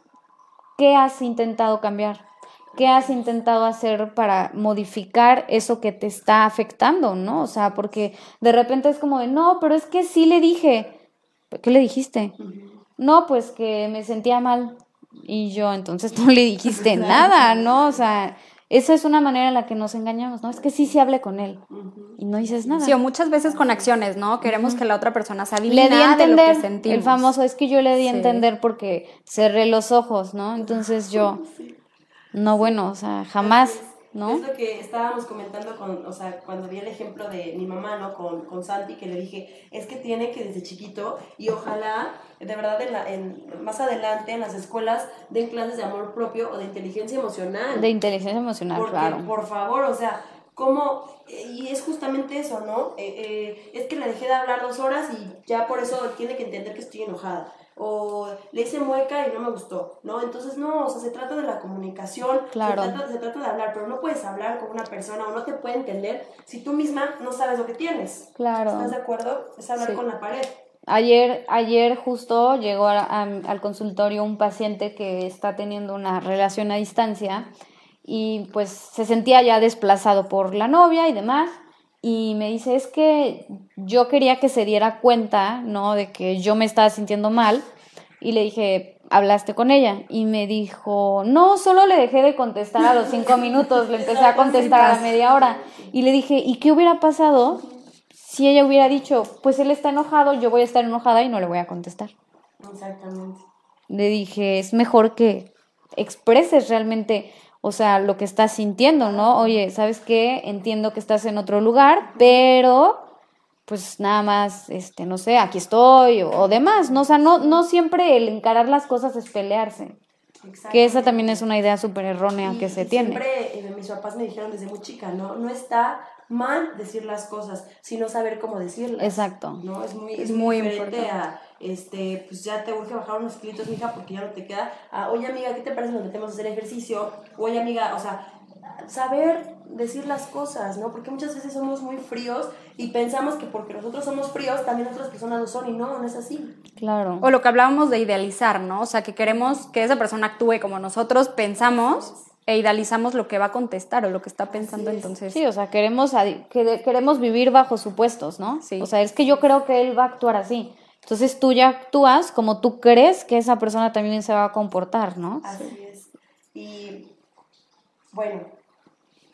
¿qué has intentado cambiar? ¿Qué has intentado hacer para modificar eso que te está afectando, no? O sea, porque de repente es como de, no, pero es que sí le dije. ¿Qué le dijiste? No, pues que me sentía mal. Y yo, entonces <laughs> no le dijiste nada, ¿no? O sea, esa es una manera en la que nos engañamos, ¿no? Es que sí, sí hable con él y no dices nada. Sí, o muchas veces con acciones, ¿no? Queremos que la otra persona se Le di a entender, el famoso es que yo le di a entender porque cerré los ojos, ¿no? Entonces yo, <laughs> no, bueno, o sea, jamás, ¿no? Es lo que estábamos comentando con, o sea, cuando vi el ejemplo de mi mamá, ¿no? Con, con Santi, que le dije, es que tiene que desde chiquito y ojalá, de verdad, en la, en, más adelante en las escuelas den clases de amor propio o de inteligencia emocional. De inteligencia emocional, Porque, claro. por favor, o sea, ¿cómo? Y es justamente eso, ¿no? Eh, eh, es que le dejé de hablar dos horas y ya por eso tiene que entender que estoy enojada o le hice mueca y no me gustó, ¿no? Entonces, no, o sea, se trata de la comunicación, claro. se, trata, se trata de hablar, pero no puedes hablar con una persona o no te puede entender si tú misma no sabes lo que tienes. Claro. ¿Estás de acuerdo? Es hablar Sí. con la pared. Ayer, ayer justo llegó a- a- al consultorio un paciente que está teniendo una relación a distancia y pues se sentía ya desplazado por la novia y demás. Y me dice, es que yo quería que se diera cuenta, ¿no? De que yo me estaba sintiendo mal. Y le dije, ¿hablaste con ella? Y me dijo, no, solo le dejé de contestar a los cinco minutos, le empecé a contestar a la media hora. Y le dije, ¿y qué hubiera pasado si ella hubiera dicho, pues él está enojado, yo voy a estar enojada y no le voy a contestar? Exactamente. Le dije, es mejor que expreses realmente, o sea, lo que estás sintiendo, ¿no? Oye, ¿sabes qué? Entiendo que estás en otro lugar, pero pues nada más, este, no sé, aquí estoy o, o demás, ¿no? O sea, no, no siempre el encarar las cosas es pelearse, que esa también es una idea súper errónea Y- que se y tiene. Siempre eh, mis papás me dijeron desde muy chica, ¿no? No está mal decir las cosas, sino saber cómo decirlas. Exacto. ¿no? Es muy, Es muy importante. a, este, pues ya te urge bajar unos kilitos, mija, porque ya no te queda. A, oye, amiga, ¿qué te parece nos metemos a hacer ejercicio? Oye, amiga, o sea, saber decir las cosas, ¿no? Porque muchas veces somos muy fríos y pensamos que porque nosotros somos fríos, también otras personas lo son y no, no es así. Claro. O lo que hablábamos de idealizar, ¿no? O sea, que queremos que esa persona actúe como nosotros pensamos e idealizamos lo que va a contestar o lo que está pensando entonces. Sí, o sea, queremos, queremos vivir bajo supuestos, ¿no? Sí. O sea, es que yo creo que él va a actuar así. Entonces tú ya actúas como tú crees que esa persona también se va a comportar, ¿no? Así es. Y bueno,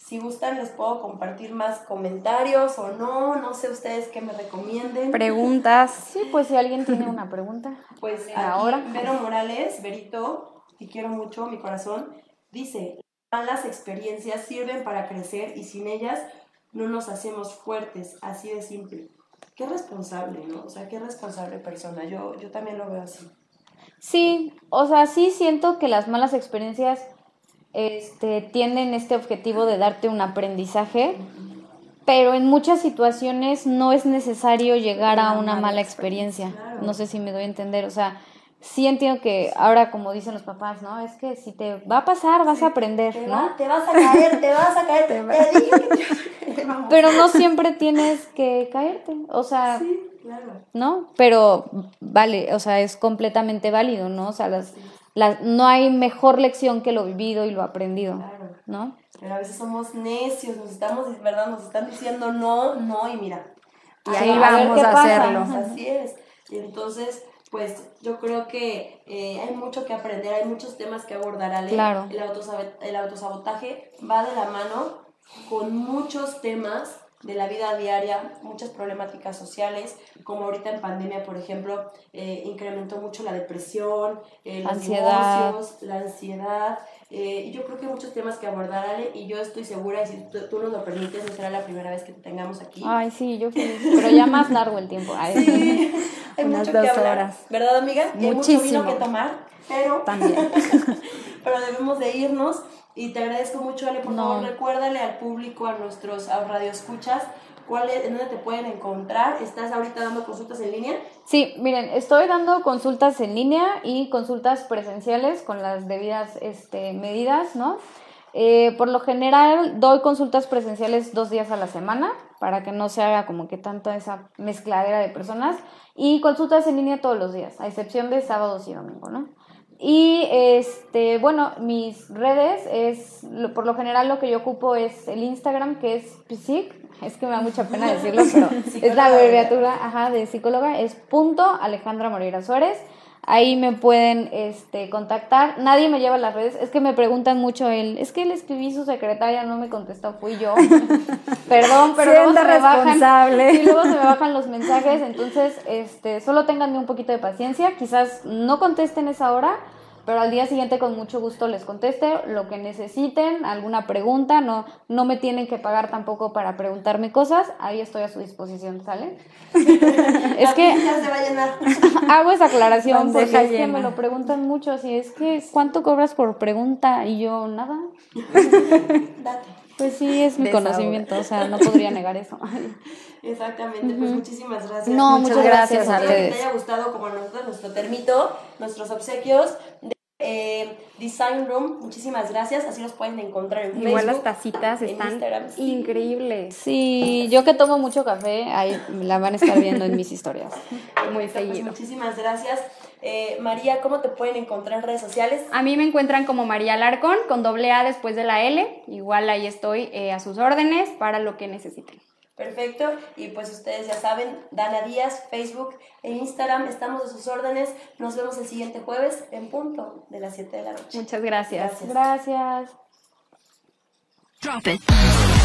si gustan les puedo compartir más comentarios o no, no sé ustedes qué me recomienden. Preguntas. <laughs> Sí, pues si alguien tiene una pregunta. Pues Ahora. Vero Morales, Verito, te quiero mucho, mi corazón, dice, malas experiencias sirven para crecer y sin ellas no nos hacemos fuertes, así de simple. Qué responsable, ¿no? O sea, qué responsable persona. Yo, yo también lo veo así. Sí, o sea, sí siento que las malas experiencias este, tienen este objetivo de darte un aprendizaje, pero en muchas situaciones no es necesario llegar a una mala experiencia. claro. No sé si me doy a entender, o sea, sí entiendo que ahora, como dicen los papás, ¿no? Es que si te va a pasar, vas a aprender, Te, ¿no? va- te vas a caer, te vas a caer. <laughs> te dije que- Vamos. Pero no siempre tienes que caerte, o sea, Sí, claro. ¿no? Pero vale, o sea, es completamente válido, ¿no? O sea, las, las, no hay mejor lección que lo vivido y lo aprendido, Claro. ¿no? Pero a veces somos necios, nos estamos, ¿verdad? Nos están diciendo no, no, y mira. Y ahí a vamos a pasa. hacerlo. Así es. Y entonces, pues yo creo que eh, hay mucho que aprender, hay muchos temas que abordar, Ale. Claro. El, autosabe- el autosabotaje va de la mano con muchos temas de la vida diaria, muchas problemáticas sociales, como ahorita en pandemia, por ejemplo, eh, incrementó mucho la depresión, eh, los Ansiedad. la ansiedad. eh, y yo creo que hay muchos temas que abordar, Ale, y yo estoy segura, y si tú, tú nos lo permites, no será la primera vez que te tengamos aquí. Ay, sí, yo feliz, pero ya más largo el tiempo. Ay, Sí, hay <laughs> Unas mucho dos que hablar, horas. ¿verdad, amiga? Y hay mucho Muchísimo. vino que tomar, pero, También. <laughs> pero debemos de irnos. Y te agradezco mucho, Ale. Por No. favor, recuérdale al público, a nuestros a radioescuchas, ¿Cuál es, ¿En dónde te pueden encontrar? ¿Estás ahorita dando consultas en línea? Sí, miren, estoy dando consultas en línea y consultas presenciales con las debidas este, medidas, ¿no? Eh, por lo general doy consultas presenciales dos días a la semana para que no se haga como que tanto esa mezcladera de personas y consultas en línea todos los días, a excepción de sábados y domingo, ¿no? Y este, bueno, mis redes es, por lo general lo que yo ocupo es el Instagram, que es psic, es que me da mucha pena decirlo, pero <laughs> es la abreviatura, ajá, de psicóloga, es punto Alejandra Moreira Suárez. Ahí me pueden este, contactar. Nadie me lleva las redes. Es que me preguntan mucho él. Es que le escribí su secretaria, no me contestó, fui yo. <laughs> Perdón, pero luego se, me bajan, sí, luego se me bajan los mensajes. Entonces, este, solo tenganme un poquito de paciencia. Quizás no contesten esa hora, pero al día siguiente con mucho gusto les conteste lo que necesiten, alguna pregunta, no, no me tienen que pagar tampoco para preguntarme cosas, ahí estoy a su disposición, ¿sale? <laughs> es que se va a llenar. <laughs> hago esa aclaración porque es que me lo preguntan mucho, así es que ¿cuánto cobras por pregunta? Y yo, nada. Date. Pues sí, es mi conocimiento, o sea, no podría negar eso. <laughs> Exactamente, pues muchísimas gracias. No, muchas, gracias, a ustedes. Que te haya gustado como nosotros nuestro termito, nuestros obsequios eh, Design Room, muchísimas gracias. Así los pueden encontrar en Facebook. Igual las tacitas están increíbles. Sí, yo que tomo mucho café, ahí la van a estar viendo en mis historias. <laughs> Muy pues, seguido. muchísimas gracias. Eh, María, ¿cómo te pueden encontrar en redes sociales? A mí me encuentran como María Larcón, con doble A después de la L. Igual ahí estoy eh, a sus órdenes para lo que necesiten. Perfecto, y pues ustedes ya saben, Dana Díaz, Facebook e Instagram, estamos a sus órdenes. Nos vemos el siguiente jueves en punto de las 7 de la noche. Muchas gracias. Gracias. gracias.